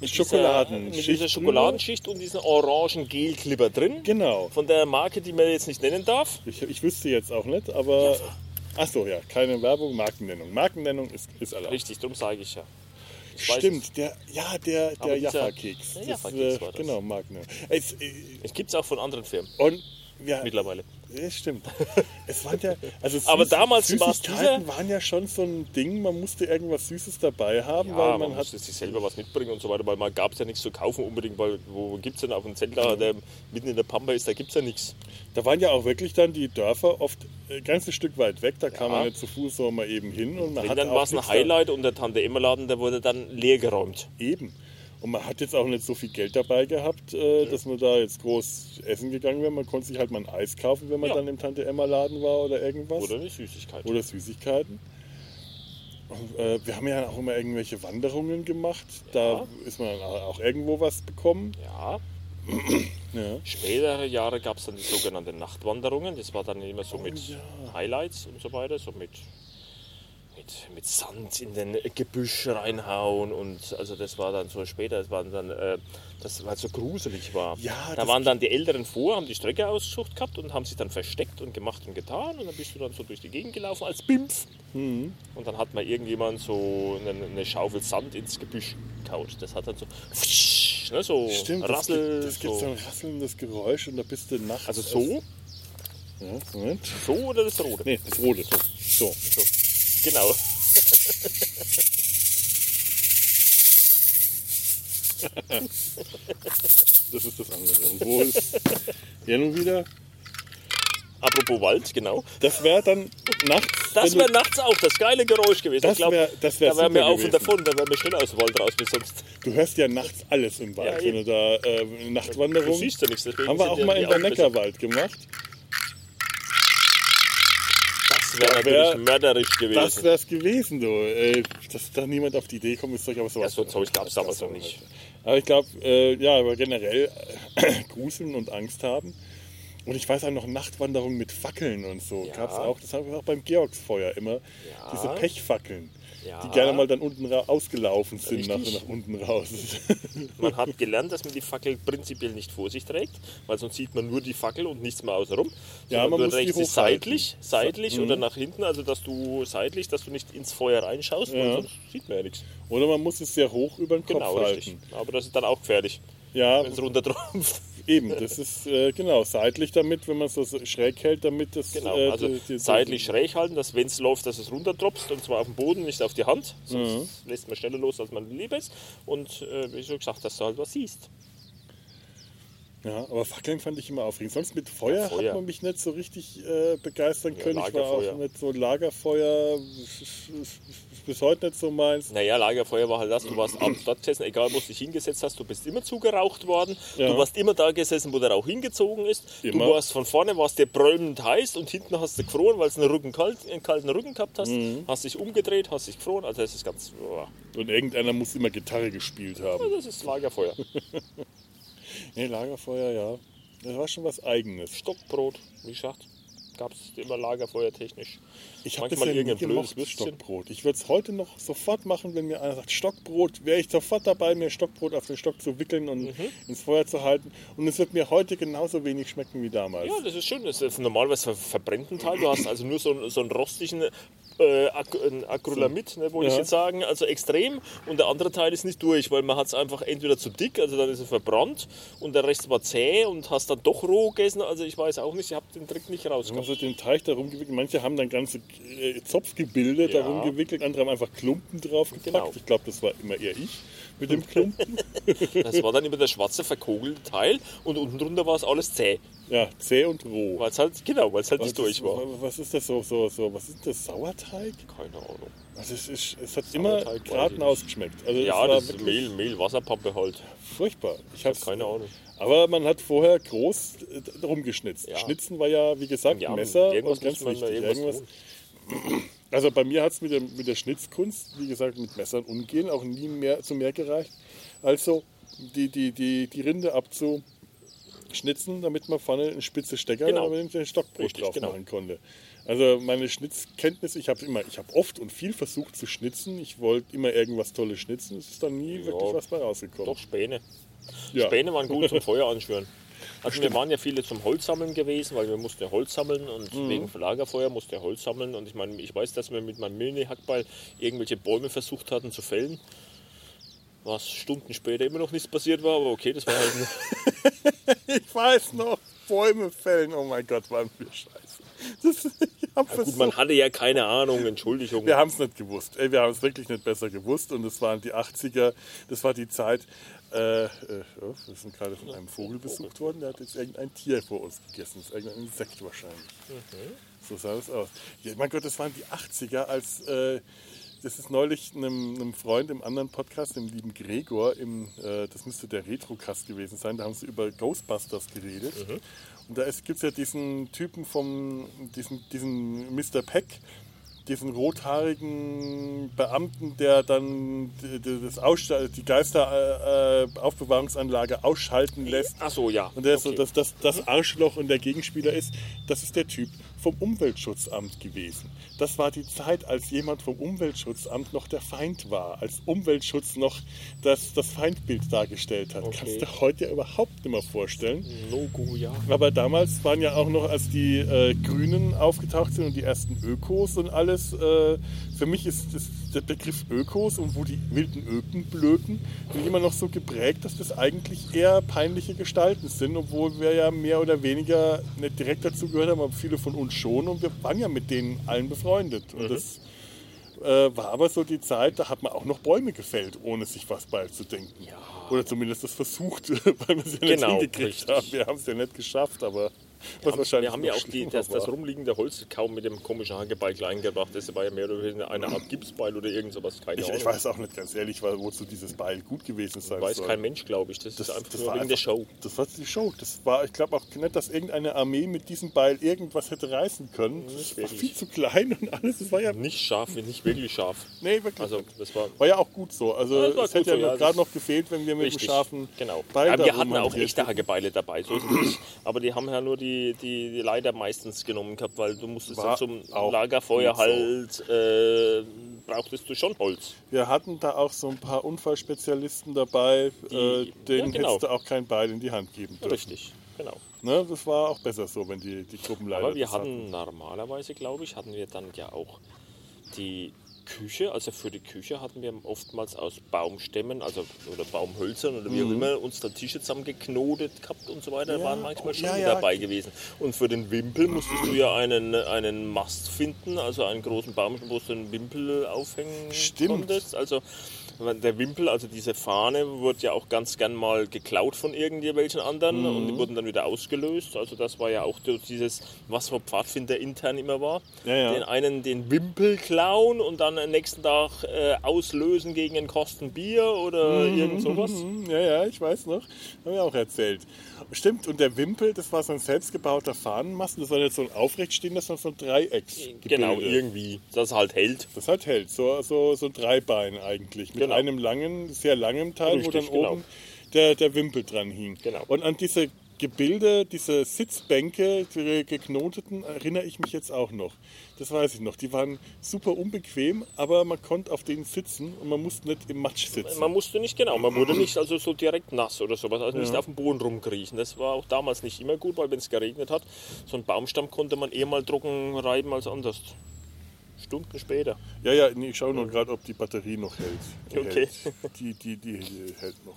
mit Schokoladenschicht dieser, mit dieser Schokoladenschicht und diesen orangen Gelklipper drin. Genau. Von der Marke, die man jetzt nicht nennen darf. Ich, ich wüsste jetzt auch nicht, aber. Ach so, ja, keine Werbung, Markennennung. Markennennung ist, ist erlaubt. Richtig, darum sage ich ja. Ich Stimmt, der, ja, der, der Jaffa-Keks. Jaffa-Keks äh, war das. Genau, Markennennung. Es, äh, Es gibt es auch von anderen Firmen und ja, mittlerweile. Ja, stimmt. Es waren ja, also Aber Süß- damals war es Süßigkeiten waren ja schon so ein Ding, man musste irgendwas Süßes dabei haben, Ja, weil man, man, musste sich selber was mitbringen und so weiter, weil man gab es ja nichts zu kaufen unbedingt, weil wo gibt es denn auf einem Zeltlager, der mitten in der Pampa ist, da gibt es ja nichts. Da waren ja auch wirklich dann die Dörfer oft ein ganzes Stück weit weg, da kam Ja. man nicht zu Fuß so mal eben hin und man Wenn dann war es ein Highlight und der Tante Emma Laden, der wurde dann leer geräumt. Da, eben. Und man hat jetzt auch nicht so viel Geld dabei gehabt, äh, dass man da jetzt groß essen gegangen wäre. Man konnte sich halt mal ein Eis kaufen, wenn man Ja. dann im Tante Emma Laden war oder irgendwas. Oder eine Süßigkeit. oder Süßigkeiten. Und, äh, wir haben ja auch immer irgendwelche Wanderungen gemacht. Da Ja. ist man dann auch irgendwo was bekommen. Ja, Ja. spätere Jahre gab es dann die sogenannten Nachtwanderungen. Das war dann immer so mit Oh ja. Highlights und so weiter, so mit, mit, mit Sand in den Gebüsch reinhauen und also das war dann so später, das war dann, äh, das weil es so gruselig war. Ja, da das- waren dann die Älteren vor, haben die Strecke ausgesucht gehabt und haben sich dann versteckt und gemacht und getan und dann bist du dann so durch die Gegend gelaufen als Bimpf Mhm. und dann hat mal irgendjemand so eine, eine Schaufel Sand ins Gebüsch kaut. Das hat dann so, ne, so Stimmt, das Rassel, gibt, das gibt so so. ein rasselndes Geräusch und da bist du nachts. Also so, Ja, Moment. so oder das rote? Nee, das rote. So. So. Genau. Das ist das andere. Und wo ist. Ja, nun wieder. Apropos Wald, genau. Das wäre dann nachts. Das du- wäre nachts auch das geile Geräusch gewesen. Das ich wär- das wär da wären wir auf und gewesen. davon, da wären wir schnell aus dem Wald raus, wie sonst. Du hörst ja nachts alles im Wald, Ja, wenn du da äh, eine Du Nachtwanderung. siehst ja nichts. Deswegen Haben wir auch mal in der. Neckarwald gemacht. Das Das wäre wär- natürlich mörderisch Das gewesen. wäre es gewesen, du. Äh, dass da niemand auf die Idee kommt, ist doch aber sowas. Ja, so Zeug gab's damals noch nicht. Aber ich glaube, äh, ja, aber generell äh, gruseln und Angst haben. Und ich weiß auch noch Nachtwanderungen mit Fackeln und so. Ja. Gab's auch, das haben wir auch beim Georgsfeuer immer. Ja. Diese Pechfackeln. Ja. Die gerne mal dann unten ausgelaufen sind, nach, Richtig. nach unten raus. Man hat gelernt, dass man die Fackel prinzipiell nicht vor sich trägt, weil sonst sieht man nur die Fackel und nichts mehr außenrum. Ja, man muss trägst sie seitlich, seitlich Mhm. oder nach hinten, also dass du seitlich, dass du nicht ins Feuer reinschaust, Ja. sonst sieht man ja nichts. Oder man muss es sehr hoch über den Kopf Genau, richtig. halten. Aber das ist dann auch gefährlich, Ja, wenn es runtertropft. Eben. Das ist äh, genau seitlich damit, wenn man es so schräg hält, damit das Genau, äh, also die- die- seitlich schräg halten, dass wenn es läuft, dass es runtertropft und zwar auf den Boden, nicht auf die Hand. Sonst Mhm. lässt man schneller los, als man lieb ist. Und äh, wie schon gesagt, dass du halt was siehst. Ja, aber Fackeln fand ich immer aufregend. Sonst mit Feuer, Ja, Feuer. hat man mich nicht so richtig äh, begeistern Ja, können. ich war auch nicht so Lagerfeuer, bis heute nicht so meins. Naja, Lagerfeuer war halt das, du warst abends dort gesessen, egal wo du dich hingesetzt hast, du bist immer zugeraucht worden. Ja. Du warst immer da gesessen, wo der Rauch hingezogen ist. Immer. Du warst von vorne, warst dir brüllend heiß und hinten hast du gefroren, weil du einen, Rücken kalt, einen kalten Rücken gehabt hast. Mhm. Hast dich umgedreht, hast dich gefroren. Also das ist ganz, boah, Und irgendeiner muss immer Gitarre gespielt haben. das ist Lagerfeuer. Nee, Lagerfeuer, ja. Das war schon was Eigenes. Stockbrot, wie gesagt, gab es immer Lagerfeuer technisch. Ich habe Manchmal nie irgendein blödes Würstchen. Stockbrot. Ich würde es heute noch sofort machen, wenn mir einer sagt, Stockbrot, wäre ich sofort dabei, mir Stockbrot auf den Stock zu wickeln und Mhm. ins Feuer zu halten. Und es wird mir heute genauso wenig schmecken wie damals. Ja, das ist schön. Das ist normalerweise ver verbrennten Teil. Du hast also nur so, so einen rostigen äh, Ac Acrylamid, ne, wollte ich Ja. jetzt sagen, also extrem. Und der andere Teil ist nicht durch, weil man hat es einfach entweder zu dick, also dann ist er verbrannt und der Rest war zäh und hast dann doch roh gegessen. Also ich weiß auch nicht, ich habe den Trick nicht rausgekommen. so den Teig darum gewickelt. Manche haben dann ganze äh, Zopfgebilde Ja. darum gewickelt, andere haben einfach Klumpen draufgepackt. Genau. Ich glaube, das war immer eher ich mit dem Klumpen. Das war dann immer der schwarze verkogelte Teil und unten drunter war es alles zäh. Ja, zäh und roh. Weil es halt, genau, weil es halt Was nicht durch ist, war. was ist das so, so, so? Was ist das? Sauerteig? Keine Ahnung. Also es, ist, es hat immer Sauerteig weiß ich geradeaus geschmeckt. Also Ja, das ist Mehl, Mehl, Wasserpappe halt. furchtbar. Ich Ich habe keine Ahnung. Aber man hat vorher groß äh, rumgeschnitzt. Ja. Schnitzen war ja, wie gesagt, Ja, Messer irgendwas und ganz wichtig. also bei mir hat es mit, der- mit der Schnitzkunst, wie gesagt, mit Messern umgehen, auch nie mehr zu mehr gereicht. Also die, die, die, die Rinde abzuschnitzen, damit man vorne einen spitze Stecker Genau. damit den Stockbrot Richtig, drauf genau. machen konnte. Also meine Schnitzkenntnisse, ich habe immer, ich habe oft und viel versucht zu schnitzen. Ich wollte immer irgendwas Tolles schnitzen. Es ist dann nie wirklich was bei rausgekommen. Doch, Späne. Ja. Späne waren gut zum Feuer anschwören. Also wir waren ja viele zum Holzsammeln gewesen, weil wir mussten ja Holz sammeln und Mhm. wegen Lagerfeuer musste ja Holz sammeln. Und ich meine, ich weiß, dass wir mit meinem Mini-Hackball irgendwelche Bäume versucht hatten zu fällen. Was Stunden später immer noch nichts passiert war, aber okay, das war halt nur Ich weiß noch, Bäume fällen, oh mein Gott, waren wir scheiße. Das, hab Gut, man hatte ja keine Ahnung, Entschuldigung. wir haben es nicht gewusst. Ey, wir haben es wirklich nicht besser gewusst. Und es waren die 80er, das war die Zeit, äh, äh, oh, wir sind gerade von einem Vogel besucht worden, der hat jetzt irgendein Tier vor uns gegessen. Das ist irgendein Insekt wahrscheinlich. So sah es aus. Ja, mein Gott, das waren die 80er, als äh, das ist neulich einem, einem Freund im anderen Podcast, dem lieben Gregor, im, äh, das müsste der Retrocast gewesen sein, da haben sie über Ghostbusters geredet. Und da gibt es ja diesen Typen vom, diesen, diesen Mr. Peck, diesen rothaarigen Beamten, der dann das Aussta- die Geisteraufbewahrungsanlage ausschalten lässt. Ach so, ja. Und der so Okay. das, das, das Arschloch und der Gegenspieler ist, das ist der Typ vom Umweltschutzamt gewesen. Das war die Zeit, als jemand vom Umweltschutzamt noch der Feind war, als Umweltschutz noch das, das Feindbild dargestellt hat. Okay. Kannst du dir heute ja überhaupt nicht mehr vorstellen. No-Go, ja. Aber damals waren ja auch noch, als die äh, Grünen aufgetaucht sind und die ersten Ökos und alles, äh, für mich ist das, der Begriff Ökos und wo die wilden Öken blöken, sind immer noch so geprägt, dass das eigentlich eher peinliche Gestalten sind, obwohl wir ja mehr oder weniger nicht direkt dazu gehört haben, aber viele von uns schon und wir waren ja mit denen allen befreundet. Und das äh, war aber so die Zeit, da hat man auch noch Bäume gefällt, ohne sich was beizudenken. Oder zumindest das versucht, weil wir es ja Genau, nicht hingekriegt richtig. haben. Wir haben es ja nicht geschafft, aber Was haben, wahrscheinlich wir haben ja auch die, das, das rumliegende Holz kaum mit dem komischen Hakebeil klein gebracht. Das war ja mehr oder weniger eine Art Gipsbeil oder irgend sowas. Keine Ich, ich weiß auch nicht ganz ehrlich, wozu dieses Beil gut gewesen sein weiß soll. kein Mensch, glaube ich. Das, Das, ist einfach das nur war wegen der Show. Das war die Show. Das war, ich glaube auch nicht, dass irgendeine Armee mit diesem Beil irgendwas hätte reißen können. Das war viel zu klein und alles. Das war ja, Nicht scharf, nicht wirklich scharf. nee, wirklich. Also das war war ja auch gut so. Also Ja, es hätte so, ja, gerade noch gefehlt, wenn wir mit richtig. dem scharfen genau. Beil Aber wir hatten auch echte. Hakebeile dabei, so. Aber die haben ja nur die, die, die leider meistens genommen gehabt, weil du musstest War dann zum Lagerfeuer gut so. halt, äh, brauchtest du schon Holz. Wir hatten da auch so ein paar Unfallspezialisten dabei, Die- äh, denen ja, genau. hättest du auch kein Beil in die Hand geben dürfen. Richtig, genau. Ne? Das war auch besser so, wenn die, die Gruppenleiter Aber wir das hatten normalerweise, glaube ich, hatten wir dann ja auch die Küche, also für die Küche hatten wir oftmals aus Baumstämmen, also oder Baumhölzern oder wie Mhm. auch immer, uns dann Tische zusammengeknotet gehabt und so weiter, Ja, waren manchmal schon ja, ja. dabei gewesen. Und für den Wimpel musstest du ja einen, einen Mast finden, also einen großen Baum, wo du einen Wimpel aufhängen Stimmt. konntest. Also der Wimpel, also diese Fahne, wurde ja auch ganz gern mal geklaut von irgendwelchen anderen und Mhm. die wurden dann wieder ausgelöst. Also das war ja auch dieses, was für Pfadfinder intern immer war. Ja, ja. Den einen den Wimpel klauen und dann am nächsten Tag äh, auslösen gegen ein Kosten Bier oder irgend sowas. Mhm, Ja, ja, ich weiß noch. Haben wir auch erzählt. Stimmt, und der Wimpel, das war so ein selbstgebauter Fahnenmast. Das war nicht so ein aufrechtstehender, sondern so ein Dreiecks. Genau, irgendwie, das halt hält. Das halt hält. So, so, so ein Dreibein eigentlich. Mit Genau. einem langen, sehr langem Teil, wo Richtig, dann genau. oben der, der Wimpel dran hing. Genau. Und an diese Gebilde, diese Sitzbänke, die geknoteten, erinnere ich mich jetzt auch noch. Das weiß ich noch. Die waren super unbequem, aber man konnte auf denen sitzen und man musste nicht im Matsch sitzen. Man musste nicht genau, man wurde nicht also so direkt nass oder sowas, also nicht auf dem Boden rumkriechen. Das war auch damals nicht immer gut, weil wenn es geregnet hat, so ein Baumstamm konnte man eher mal trocken reiben als anders. Stunden später. Ja, ja, nee, ich schaue nur gerade, ob die Batterie noch hält. Die Okay. Hält. Die, die, die, die hält noch.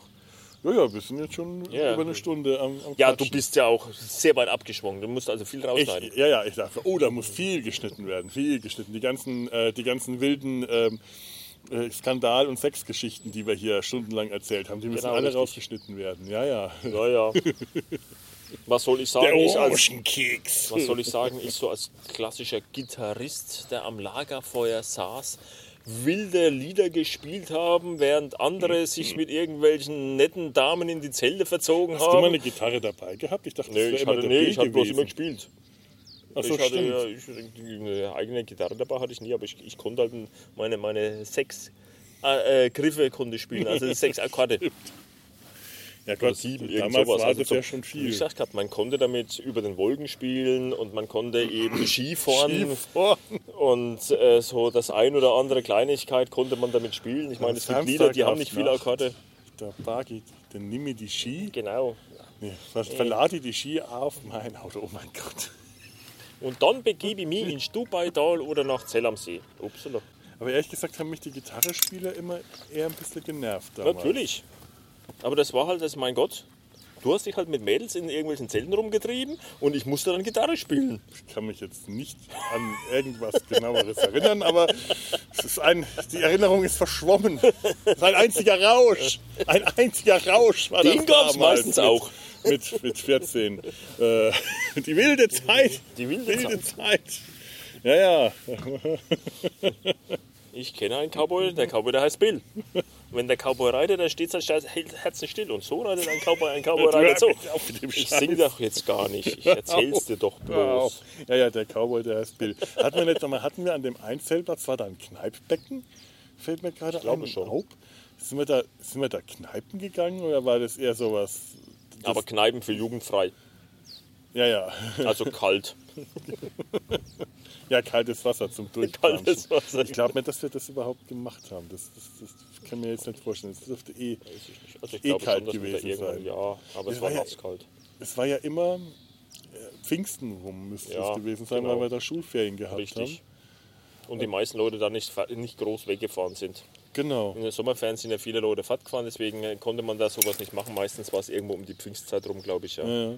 Ja, ja, wir sind jetzt schon Ja. über eine Stunde am, am Ja, du Quatschen. bist ja auch sehr weit abgeschwungen. Du musst also viel rausschneiden. Ich, ja, ja, ich dachte, oh, da muss viel geschnitten werden, viel geschnitten. Die ganzen, äh, die ganzen wilden ähm, äh, Skandal- und Sexgeschichten, die wir hier stundenlang erzählt haben, die müssen Genau, alle richtig. rausgeschnitten werden. Ja, ja. Ja, ja. Was soll ich sagen? Der Ich als, Orangenkeks. was soll ich sagen? Ich so als klassischer Gitarrist, der am Lagerfeuer saß, wilde Lieder gespielt haben, während andere sich mit irgendwelchen netten Damen in die Zelte verzogen Hast du mal haben. eine Gitarre dabei gehabt? Ich dachte, Nee, das ich immer hatte, der nee, ich habe bloß immer gespielt. Ach so, ich hatte ja, ich, eine eigene Gitarre dabei hatte ich nie, aber ich, ich konnte halt meine, meine sechs äh, äh, Griffe konnte spielen, also sechs Akkorde. Ja, Oder Gott, sieben, damals sowas. war Also das so- ja schon Wie viel. gesagt, gehabt, man konnte damit über den Wolken spielen und man konnte eben Skifahren. Skifahren. Und äh, so das ein oder andere Kleinigkeit konnte man damit spielen. Ich meine, es gibt Lieder, die haben nicht viele Akkorde. Der Bagi, dann nimm mir die Ski. Genau. Nee, was, verlade die Ski auf mein Auto. Oh mein Gott. Und dann begebe ich mich ins Stubaital oder nach Zell am See. Upsala. Aber ehrlich gesagt haben mich die Gitarrespieler immer eher ein bisschen genervt. Damals. Natürlich. Aber das war halt, das, mein Gott. Du hast dich halt mit Mädels in irgendwelchen Zelten rumgetrieben und ich musste dann Gitarre spielen. Ich kann mich jetzt nicht an irgendwas genaueres erinnern, aber es ist ein, die Erinnerung ist verschwommen. Es ist ein einziger Rausch. Ein einziger Rausch war Den gab's damals meistens mit, auch. Mit, mit 14. Äh, die wilde Zeit. Die wilde Zeit. Ja, ja. Ich kenne einen Cowboy, der Cowboy, der heißt Bill. Und wenn der Cowboy reitet, dann steht sein Herzen still. Und so reitet ein Cowboy, ein Cowboy reitet so. Ich sing doch jetzt gar nicht. Ich erzähl's dir doch bloß. Ja, ja, der Cowboy, der heißt Bill. Hatten wir nicht nochmal, hatten wir an dem Einzelplatz, war da ein Kneippbecken? Fällt mir gerade glaube ein. schon. Sind wir, da, sind wir da Kneipen gegangen oder war das eher sowas? Aber Kneipen für jugendfrei. Ja, ja. Also kalt. Ja, kaltes Wasser zum Durchplanschen. Kaltes Wasser. Ich glaube nicht, dass wir das überhaupt gemacht haben. Das, das, das kann ich mir jetzt nicht vorstellen. Das dürfte eh. Also Eh kalt schon, gewesen sein. ja, aber Das es war war ja- nasskalt. Es war ja immer äh, Pfingsten rum, müsste Ja, es gewesen sein, genau. weil wir da Schulferien gehabt Richtig. Und die meisten Leute da nicht, nicht groß weggefahren sind. haben. Genau. In den Sommerferien sind ja viele Leute Fahrt gefahren, deswegen äh, konnte man da sowas nicht machen. Meistens war es irgendwo um die Pfingstzeit rum, glaube ich. Ja. Ja.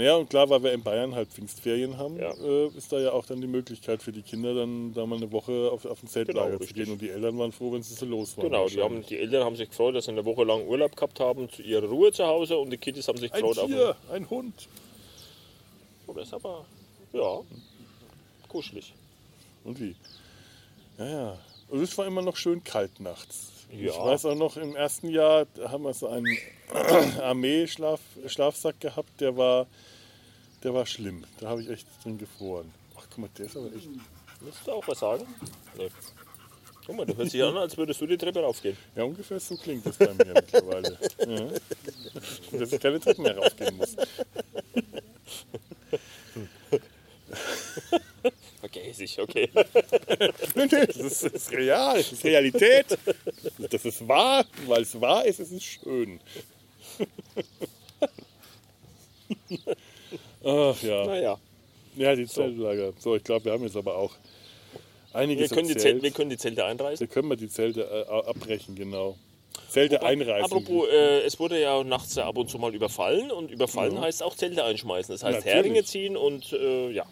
Naja, und klar, weil wir in Bayern halt Pfingstferien haben, Ja. äh, ist da ja auch dann die Möglichkeit für die Kinder, dann da mal eine Woche auf, auf ein Zeltlager Genau, zu gehen. Und die Eltern waren froh, wenn sie so los waren. Genau, die, haben, die Eltern haben sich gefreut, dass sie eine Woche lang Urlaub gehabt haben, zu ihrer Ruhe zu Hause und die Kids haben sich ein gefreut auf Tier, ein Hund. Oh, das ist aber, ja, kuschelig. Und wie? Ja, ja. Und es war immer noch schön kalt nachts. Ja. Ich weiß auch noch, im ersten Jahr haben wir so einen Armee-Schlafsack gehabt, der war, der war schlimm. Da habe ich echt drin gefroren. Ach, guck mal, der ist aber echt. Willst du auch was sagen? Nee. Guck mal, du hörst dich an, als würdest du die Treppe raufgehen. Ja, ungefähr so klingt das bei mir mittlerweile. Ja. Dass ich keine Treppen mehr raufgehen muss. Ich, okay. Nee, nee, das ist, das ist real, das ist Realität. Das ist wahr, weil es wahr ist, es ist schön. Ach ja. Naja, Ja, die Zeltlager. So, ich glaube, wir haben jetzt aber auch wir die erzählt. Zelte, wir können die Zelte einreißen. Wir können mal die Zelte äh, abbrechen, genau. Zelte einreißen. Apropos, äh, es wurde ja nachts ja ab und zu mal überfallen und überfallen heißt auch Zelte einschmeißen. Das heißt Natürlich. Heringe ziehen und äh, ja,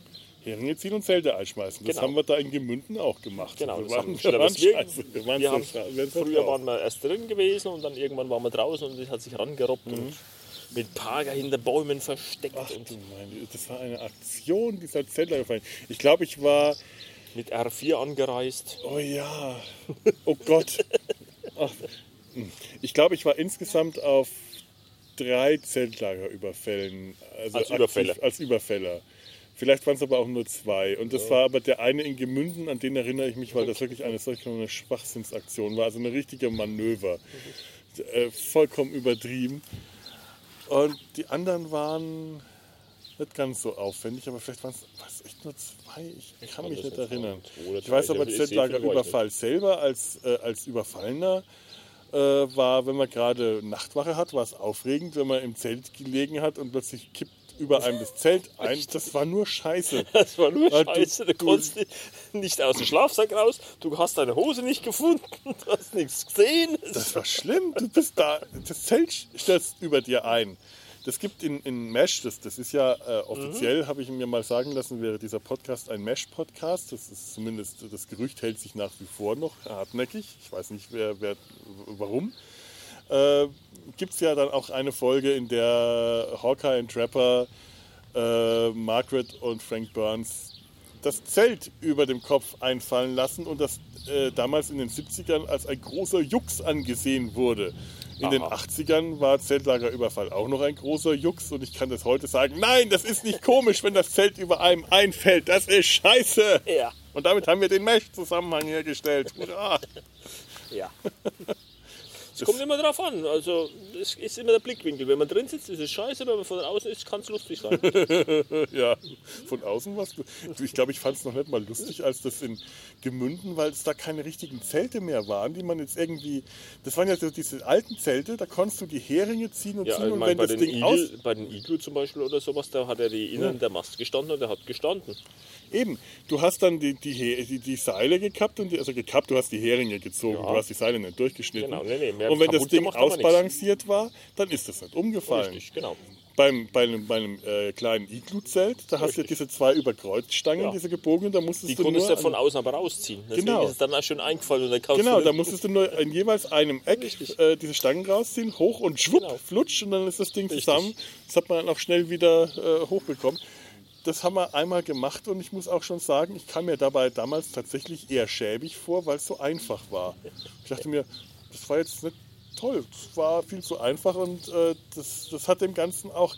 Heringe ziehen und Zelte einschmeißen. Das Genau. haben wir da in Gemünden auch gemacht. genau. Wir Das waren, wir waren wir, waren wir haben, früher waren wir erst drin gewesen und dann irgendwann waren wir draußen und es hat sich rangerobbt Mhm. und mit Parker hinter Bäumen versteckt Ach und du meine, das war eine Aktion dieser Zeltlagerverein. Ich glaube, ich war mit R4 angereist. Oh ja. Oh Gott. Ach. hm. Ich glaube, ich war insgesamt auf drei Zeltlagerüberfällen. Also Als Überfäller. Als Überfäller. Vielleicht waren es aber auch nur zwei. Und das war aber der eine in Gemünden, an den erinnere ich mich, weil das wirklich eine solche eine Schwachsinnsaktion war. Also eine richtige Manöver. Äh, vollkommen übertrieben. Und die anderen waren nicht ganz so aufwendig, aber vielleicht waren es echt nur zwei. Ich kann kann mich nicht erinnern. Ich weiß aber, ich sehe viel Zeltlagerüberfall selber als, äh, als Überfallener äh, war, wenn man gerade Nachtwache hat, war es aufregend, wenn man im Zelt gelegen hat und plötzlich kippt über einem das Zelt ein. Das war nur Scheiße. Das war nur Scheiße, du, du- konntest nicht- nicht aus dem Schlafsack raus, du hast deine Hose nicht gefunden, du hast nichts gesehen. Das war schlimm. Du bist da, das Zelt stürzt über dir ein. Das gibt in, in Mesh, das, das ist ja äh, offiziell, habe ich mir mal sagen lassen, wäre dieser Podcast ein Mesh-Podcast. Das ist zumindest, das Gerücht hält sich nach wie vor noch hartnäckig. Ich weiß nicht, wer, wer, warum. Äh, gibt es ja dann auch eine Folge, in der Hawkeye und Trapper, äh, Margaret und Frank Burns das Zelt über dem Kopf einfallen lassen und das äh, damals in den 70ern als ein großer Jux angesehen wurde. In den Aha. 80ern war Zeltlagerüberfall auch noch ein großer Jux und ich kann das heute sagen, nein, das ist nicht komisch, wenn das Zelt über einem einfällt, das ist scheiße. Ja. Und damit haben wir den Mesh-Zusammenhang hergestellt. Hurra. Ja. Es kommt immer drauf an. Also, es ist immer der Blickwinkel. Wenn man drin sitzt, ist es scheiße, wenn man von außen ist, kann es lustig sein. Ja, von außen was. Ich glaube, ich fand es noch nicht mal lustig, als das in Gemünden, weil es da keine richtigen Zelte mehr waren, die man jetzt irgendwie. Das waren ja so diese alten Zelte, da konntest du die Heringe ziehen und Ja, ziehen ich und meine, wenn bei, das den Ding aus. Igel, bei den Iglu zum Beispiel oder sowas, da hat er die innen der Mast gestanden und der hat gestanden. Eben, du hast dann die, die, die, die Seile gekappt und die, also gekappt, du hast die Heringe gezogen, Ja. du hast die Seile nicht durchgeschnitten. Genau, nee, nee, und wenn das Ding ausbalanciert war, dann ist das nicht umgefallen. Richtig, genau. Beim, bei einem, bei einem äh, kleinen Iglu-Zelt, da hast du ja diese zwei Überkreuzstangen, Ja. diese gebogenen, da musstest Die du konntest nur du von außen aber rausziehen. Deswegen Genau. ist es dann auch schön eingefallen und dann Genau, da musstest du nur in jeweils einem Eck äh, diese Stangen rausziehen, hoch und schwupp, Genau. flutsch und dann ist das Ding Richtig. zusammen. Das hat man dann auch schnell wieder äh, hochbekommen. Das haben wir einmal gemacht und ich muss auch schon sagen, ich kam mir dabei damals tatsächlich eher schäbig vor, weil es so einfach war. Ich dachte mir, das war jetzt nicht toll, das war viel zu einfach und äh, das, das hat dem Ganzen auch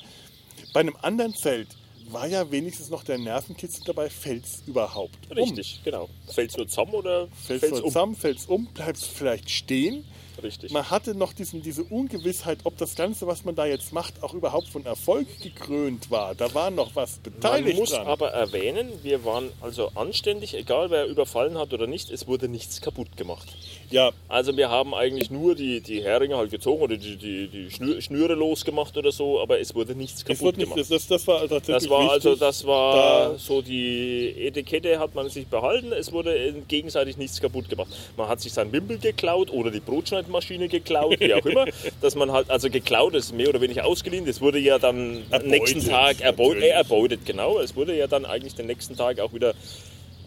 bei einem anderen Zelt war ja wenigstens noch der Nervenkitzel dabei, fällt's überhaupt um. Richtig, genau. Fällt's nur zusammen oder fällt's nur um? zusammen, fällt's um, bleibst vielleicht stehen. Richtig. Man hatte noch diesen, diese Ungewissheit, ob das Ganze, was man da jetzt macht, auch überhaupt von Erfolg gekrönt war. Da war noch was Man beteiligt muss dran. aber erwähnen, wir waren also anständig, egal wer überfallen hat oder nicht, es wurde nichts kaputt gemacht. Ja, Also wir haben eigentlich nur die, die Heringe halt gezogen oder die, die, die Schnür, Schnüre losgemacht oder so, aber es wurde nichts es kaputt wird nicht, gemacht. das, das, war tatsächlich Das war also, das war Da- so die Etikette hat man sich behalten. Es wurde gegenseitig nichts kaputt gemacht. Man hat sich sein Wimpel geklaut oder die Brotschneidmaschine geklaut, wie auch immer. Dass man halt, also geklaut ist mehr oder weniger ausgeliehen. Das wurde ja dann am Erbeutet, nächsten Tag erbeutet, äh, erbeutet, genau. Es wurde ja dann eigentlich den nächsten Tag auch wieder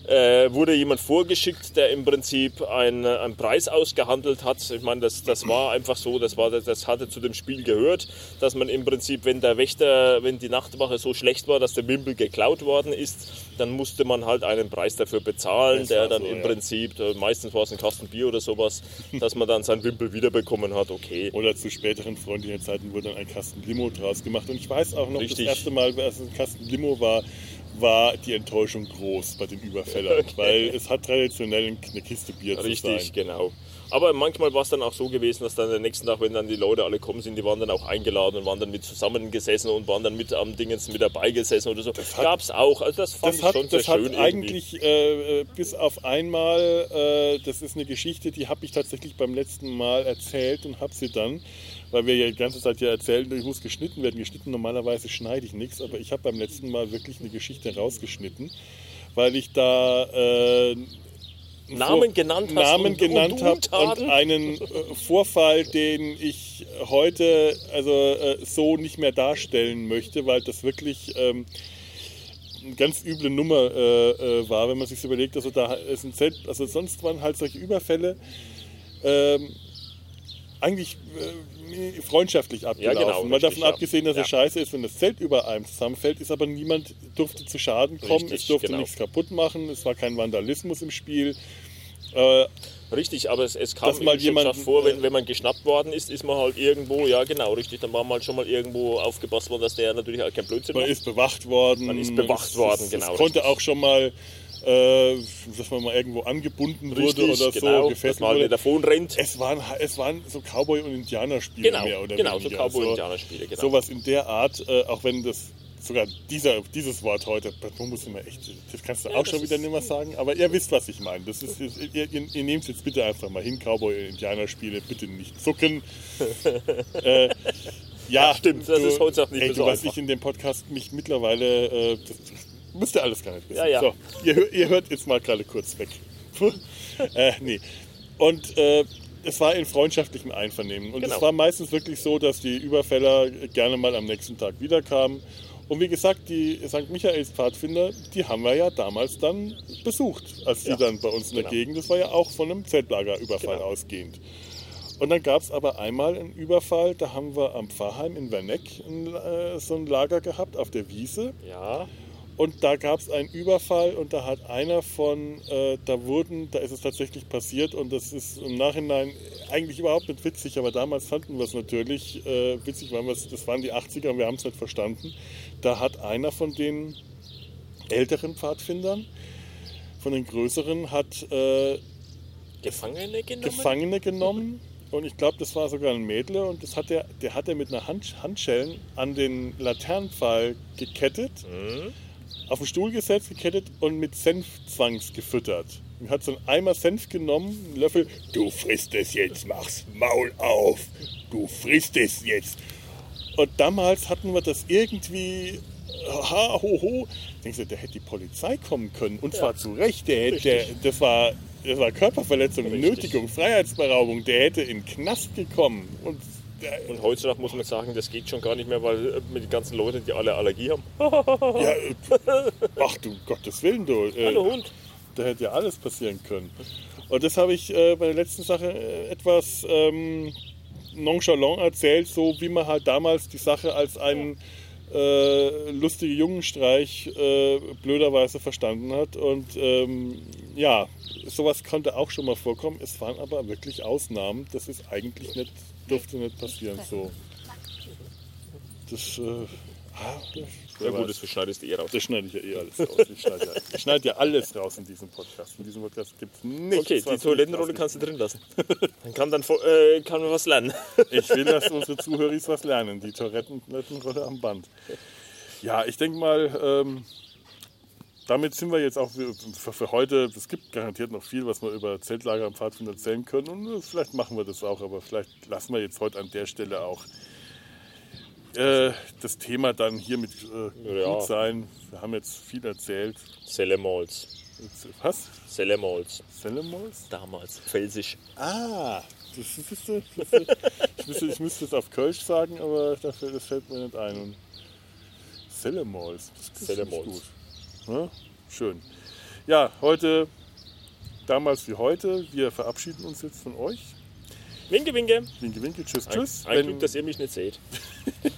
äh, wurde jemand vorgeschickt, der im Prinzip einen, einen Preis ausgehandelt hat. Ich meine, das, das war einfach so, das, war, das hatte zu dem Spiel gehört, dass man im Prinzip, wenn der Wächter, wenn die Nachtwache so schlecht war, dass der Wimpel geklaut worden ist, dann musste man halt einen Preis dafür bezahlen, Das der dann so, im ja. Prinzip, äh, meistens war es ein Kasten Bier oder sowas, dass man dann seinen Wimpel wiederbekommen hat, okay. Oder zu späteren freundlichen Zeiten wurde dann ein Kasten Limo draus gemacht. Und ich weiß auch noch, Richtig. das erste Mal, als es ein Kasten Limo war, war die Enttäuschung groß bei den Überfällern. Okay. Weil es hat traditionell eine Kiste Bier zu Richtig, sein. genau. Aber manchmal war es dann auch so gewesen, dass dann der nächsten Tag, wenn dann die Leute alle kommen sind, die waren dann auch eingeladen und waren dann mit zusammengesessen und waren dann mit am Dingens mit dabei gesessen oder so. Das gab es auch. Also das fand Das ich hat, schon sehr das hat schön eigentlich äh, äh, bis auf einmal, äh, das ist eine Geschichte, die habe ich tatsächlich beim letzten Mal erzählt und habe sie dann, weil wir ja die ganze Zeit ja erzählen, ich muss geschnitten werden. Geschnitten normalerweise schneide ich nichts, aber ich habe beim letzten Mal wirklich eine Geschichte rausgeschnitten, weil ich da äh, Namen Vor- genannt hast Namen und- genannt und habe Untaten. und einen äh, Vorfall, den ich heute also äh, so nicht mehr darstellen möchte, weil das wirklich ähm, eine ganz üble Nummer äh, äh, war, wenn man sich überlegt, also da ist ein Zelt, also sonst waren halt solche Überfälle ähm, eigentlich äh, freundschaftlich abgelaufen. genau, Mal davon ja. abgesehen, dass Ja. es scheiße ist, wenn das Zelt über einem zusammenfällt, ist aber niemand durfte zu Schaden kommen, Richtig, es durfte genau. nichts kaputt machen, es war kein Vandalismus im Spiel. Äh, Richtig, aber es, es kam mal jemand- vor, wenn, wenn man geschnappt worden ist, ist man halt irgendwo, ja genau, richtig, dann war man halt schon mal irgendwo aufgepasst worden, dass der natürlich auch kein Blödsinn Man macht. ist bewacht worden. Man ist bewacht Es- worden, es, genau, Es konnte richtig. auch schon mal, äh, dass man mal irgendwo angebunden wurde Richtig, oder so, genau, dass gefesselt man halt wurde. davon rennt. Es waren, es waren so Cowboy- und Indianerspiele Genau, mehr oder genau, so weniger. Cowboy-Indianerspiele, genau. Sowas in der Art, äh, auch wenn das sogar dieser, dieses Wort heute, das muss ich mir echt, das kannst du Ja, auch das schon wieder nicht mehr sagen, aber ihr wisst, was ich meine. Das ist, ihr, ihr, ihr nehmt es jetzt bitte einfach mal hin, Cowboy- und Indianerspiele, bitte nicht zucken. äh, ja, Ja, stimmt, das ist heute auch nicht ey, du, so was einfach. ich in dem Podcast mich mittlerweile, äh, das, das müsst ihr alles gar nicht wissen. Ja, ja. So, ihr, ihr hört jetzt mal gerade kurz weg. äh, nee. Und äh, es war in freundschaftlichem Einvernehmen. Und Genau. es war meistens wirklich so, dass die Überfäller gerne mal am nächsten Tag wiederkamen. Und wie gesagt, die St. Michaels Pfadfinder, die haben wir ja damals dann besucht, als die Ja, dann bei uns in der genau. Gegend, das war ja auch von einem Zeltlagerüberfall Genau. ausgehend. Und dann gab es aber einmal einen Überfall, da haben wir am Pfarrheim in Werneck ein, äh, so ein Lager gehabt auf der Wiese. Ja, Und da gab es einen Überfall und da hat einer von, äh, da wurden, da ist es tatsächlich passiert und das ist im Nachhinein eigentlich überhaupt nicht witzig, aber damals fanden wir es natürlich äh, witzig, weil das waren die 80er und wir haben es nicht verstanden. Da hat einer von den älteren Pfadfindern, von den größeren, hat äh, Gefangene genommen? Gefangene genommen und ich glaube, das war sogar ein Mädle und das hat der, der hat er mit einer Hand, Handschellen an den Laternenpfahl gekettet, Mhm. Auf den Stuhl gesetzt, gekettet und mit Senfzwangs gefüttert. Und hat so einen Eimer Senf genommen, einen Löffel, du frisst es jetzt, mach's Maul auf, du frisst es jetzt. Und damals hatten wir das irgendwie, ha, ho, ho. Denkst du, da hätte die Polizei kommen können. Und zwar zu Recht. Der, hätte- der, das, war, das war Körperverletzung, Richtig. Nötigung, Freiheitsberaubung. Der hätte in den Knast gekommen. Und Und heutzutage muss man sagen, das geht schon gar nicht mehr, weil äh, mit den ganzen Leuten, die alle Allergie haben. ja, äh, ach du Gottes Willen, du. Äh, Hallo Hund. Da hätte ja alles passieren können. Und das habe ich äh, bei der letzten Sache äh, etwas ähm, nonchalant erzählt, so wie man halt damals die Sache als einen äh, lustigen Jungenstreich blöderweise verstanden hat. Und ähm, ja, sowas konnte auch schon mal vorkommen. Es waren aber wirklich Ausnahmen. Das ist eigentlich nicht, durfte nicht passieren so. Das, äh, ah, Ja gut, das schneidest du eh raus. das schneide ich ja eh alles raus. Ich schneide ja, ich schneide ja alles raus in diesem Podcast. In diesem Podcast gibt es nichts. Okay, die Toilettenrolle kannst du drin lassen. Dann kann, dann, äh, kann man was lernen. Ich will, dass unsere Zuhörer was lernen. Die Toilettenrolle am Band. Ja, ich denke mal, ähm, damit sind wir jetzt auch für, heute. Es gibt garantiert noch viel, was wir über Zeltlager am Pfadfinder erzählen können. Und äh, vielleicht machen wir das auch, aber vielleicht lassen wir jetzt heute an der Stelle auch äh, das Thema dann hier mit äh, Ja. gut sein. Wir haben jetzt viel erzählt. Sellemols. Was? Sellemols. Sellemols? Damals. Felsisch. Ah, das ist, das ist, das ist, ich, müsste, ich müsste es auf Kölsch sagen, aber dafür, das fällt mir nicht ein. Sellemols. das ist Sellemols. gut. Ja, schön. Ja, heute, damals wie heute, wir verabschieden uns jetzt von euch. Winke, winke. Winke, winke, tschüss, tschüss. Ein, ein Glück, dass ihr mich nicht seht.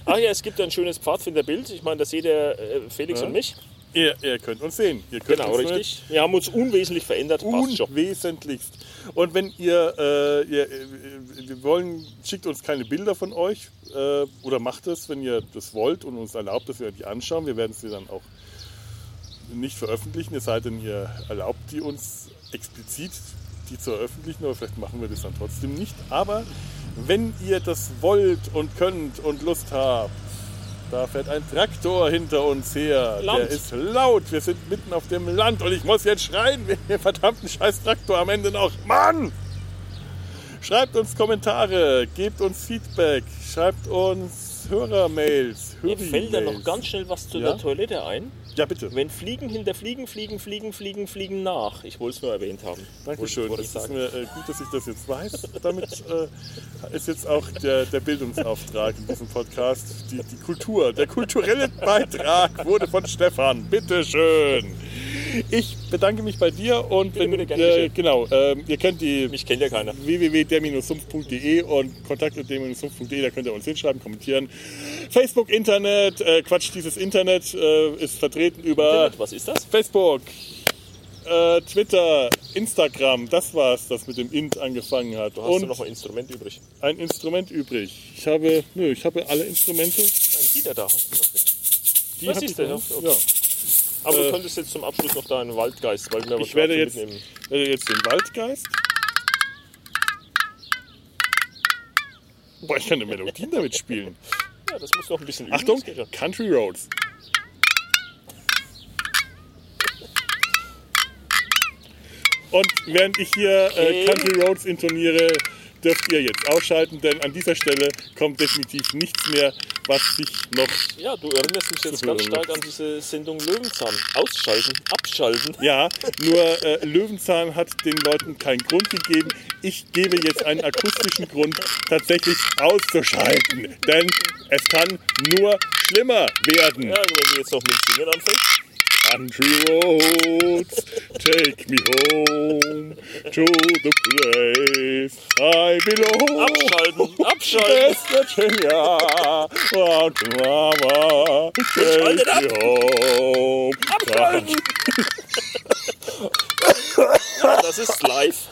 Ach ja, es gibt ein schönes Pfadfinderbild. Ich meine, da seht ihr äh, Felix Ja. und mich. ihr, ihr könnt uns sehen. Ihr könnt Genau, uns richtig. Wir haben uns unwesentlich verändert. Unwesentlichst. Und wenn ihr, äh, ihr äh, wir wollen, schickt uns keine Bilder von euch äh, oder macht es, wenn ihr das wollt und uns erlaubt, dass wir die anschauen. Wir werden sie dann auch nicht veröffentlichen, es sei denn, ihr erlaubt die uns explizit, die zu veröffentlichen, aber vielleicht machen wir das dann trotzdem nicht. Aber wenn ihr das wollt und könnt und Lust habt, da fährt ein Traktor hinter uns her. Laut. Der ist laut. Wir sind mitten auf dem Land und ich muss jetzt schreien wegen dem verdammten scheiß Traktor am Ende noch. Mann! Schreibt uns Kommentare, gebt uns Feedback, schreibt uns Hörermails, Mir fällt da noch ganz schnell was zu Ja? der Toilette ein. Ja, bitte. Wenn Fliegen hinter Fliegen, Fliegen, Fliegen, Fliegen, Fliegen nach. Ich wollte es nur erwähnt haben. Dankeschön. Das ich ist mir äh, gut, dass ich das jetzt weiß. Damit äh, ist jetzt auch der, der Bildungsauftrag in diesem Podcast. Die, die Kultur, der kulturelle Beitrag wurde von Stefan. Bitteschön. Ich bedanke mich bei dir und Bitte, wenn, bitte, äh, genau, ähm, ihr kennt die Mich kennt ja keiner. www.der-sumpf.de und kontakt.der-sumpf.de, da könnt ihr uns hinschreiben, kommentieren. Facebook, Internet, äh, Quatsch, dieses Internet äh, ist vertreten über Internet, Was ist das? Facebook, äh, Twitter, Instagram, das war's, das mit dem Int angefangen hat. Du hast du Und noch ein Instrument übrig. ein Instrument übrig. Ich habe, nö, ich habe alle Instrumente. Ein Gitter da hast du noch nicht. Die habe ist okay. Ja. Aber Äh, du könntest jetzt zum Abschluss noch deinen Waldgeist, weil wir Ich werde jetzt, mitnehmen. werde jetzt den Waldgeist. Boah, ich kann eine Melodie damit spielen. Ja, das muss noch ein bisschen üben. Achtung, ja. Country Roads. Und während ich hier äh. Country Roads intoniere, dürft ihr jetzt ausschalten, denn an dieser Stelle kommt definitiv nichts mehr, was sich noch. Ja, du erinnerst mich jetzt ganz stark an diese Sendung Löwenzahn. Ausschalten, abschalten. Ja, nur äh, Löwenzahn hat den Leuten keinen Grund gegeben. Ich gebe jetzt einen akustischen Grund, tatsächlich auszuschalten, denn es kann nur schlimmer werden. Ja, wenn du jetzt noch mit Singen anfängst. Country roads, take me home to the place I belong. Abschalten, abschalten. West Virginia, Mountain Mama, take me home. Abschalten. ja, das ist live.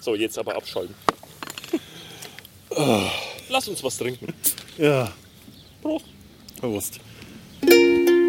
So, jetzt aber abschalten. Lass uns was trinken. Ja, Prost. bewusst.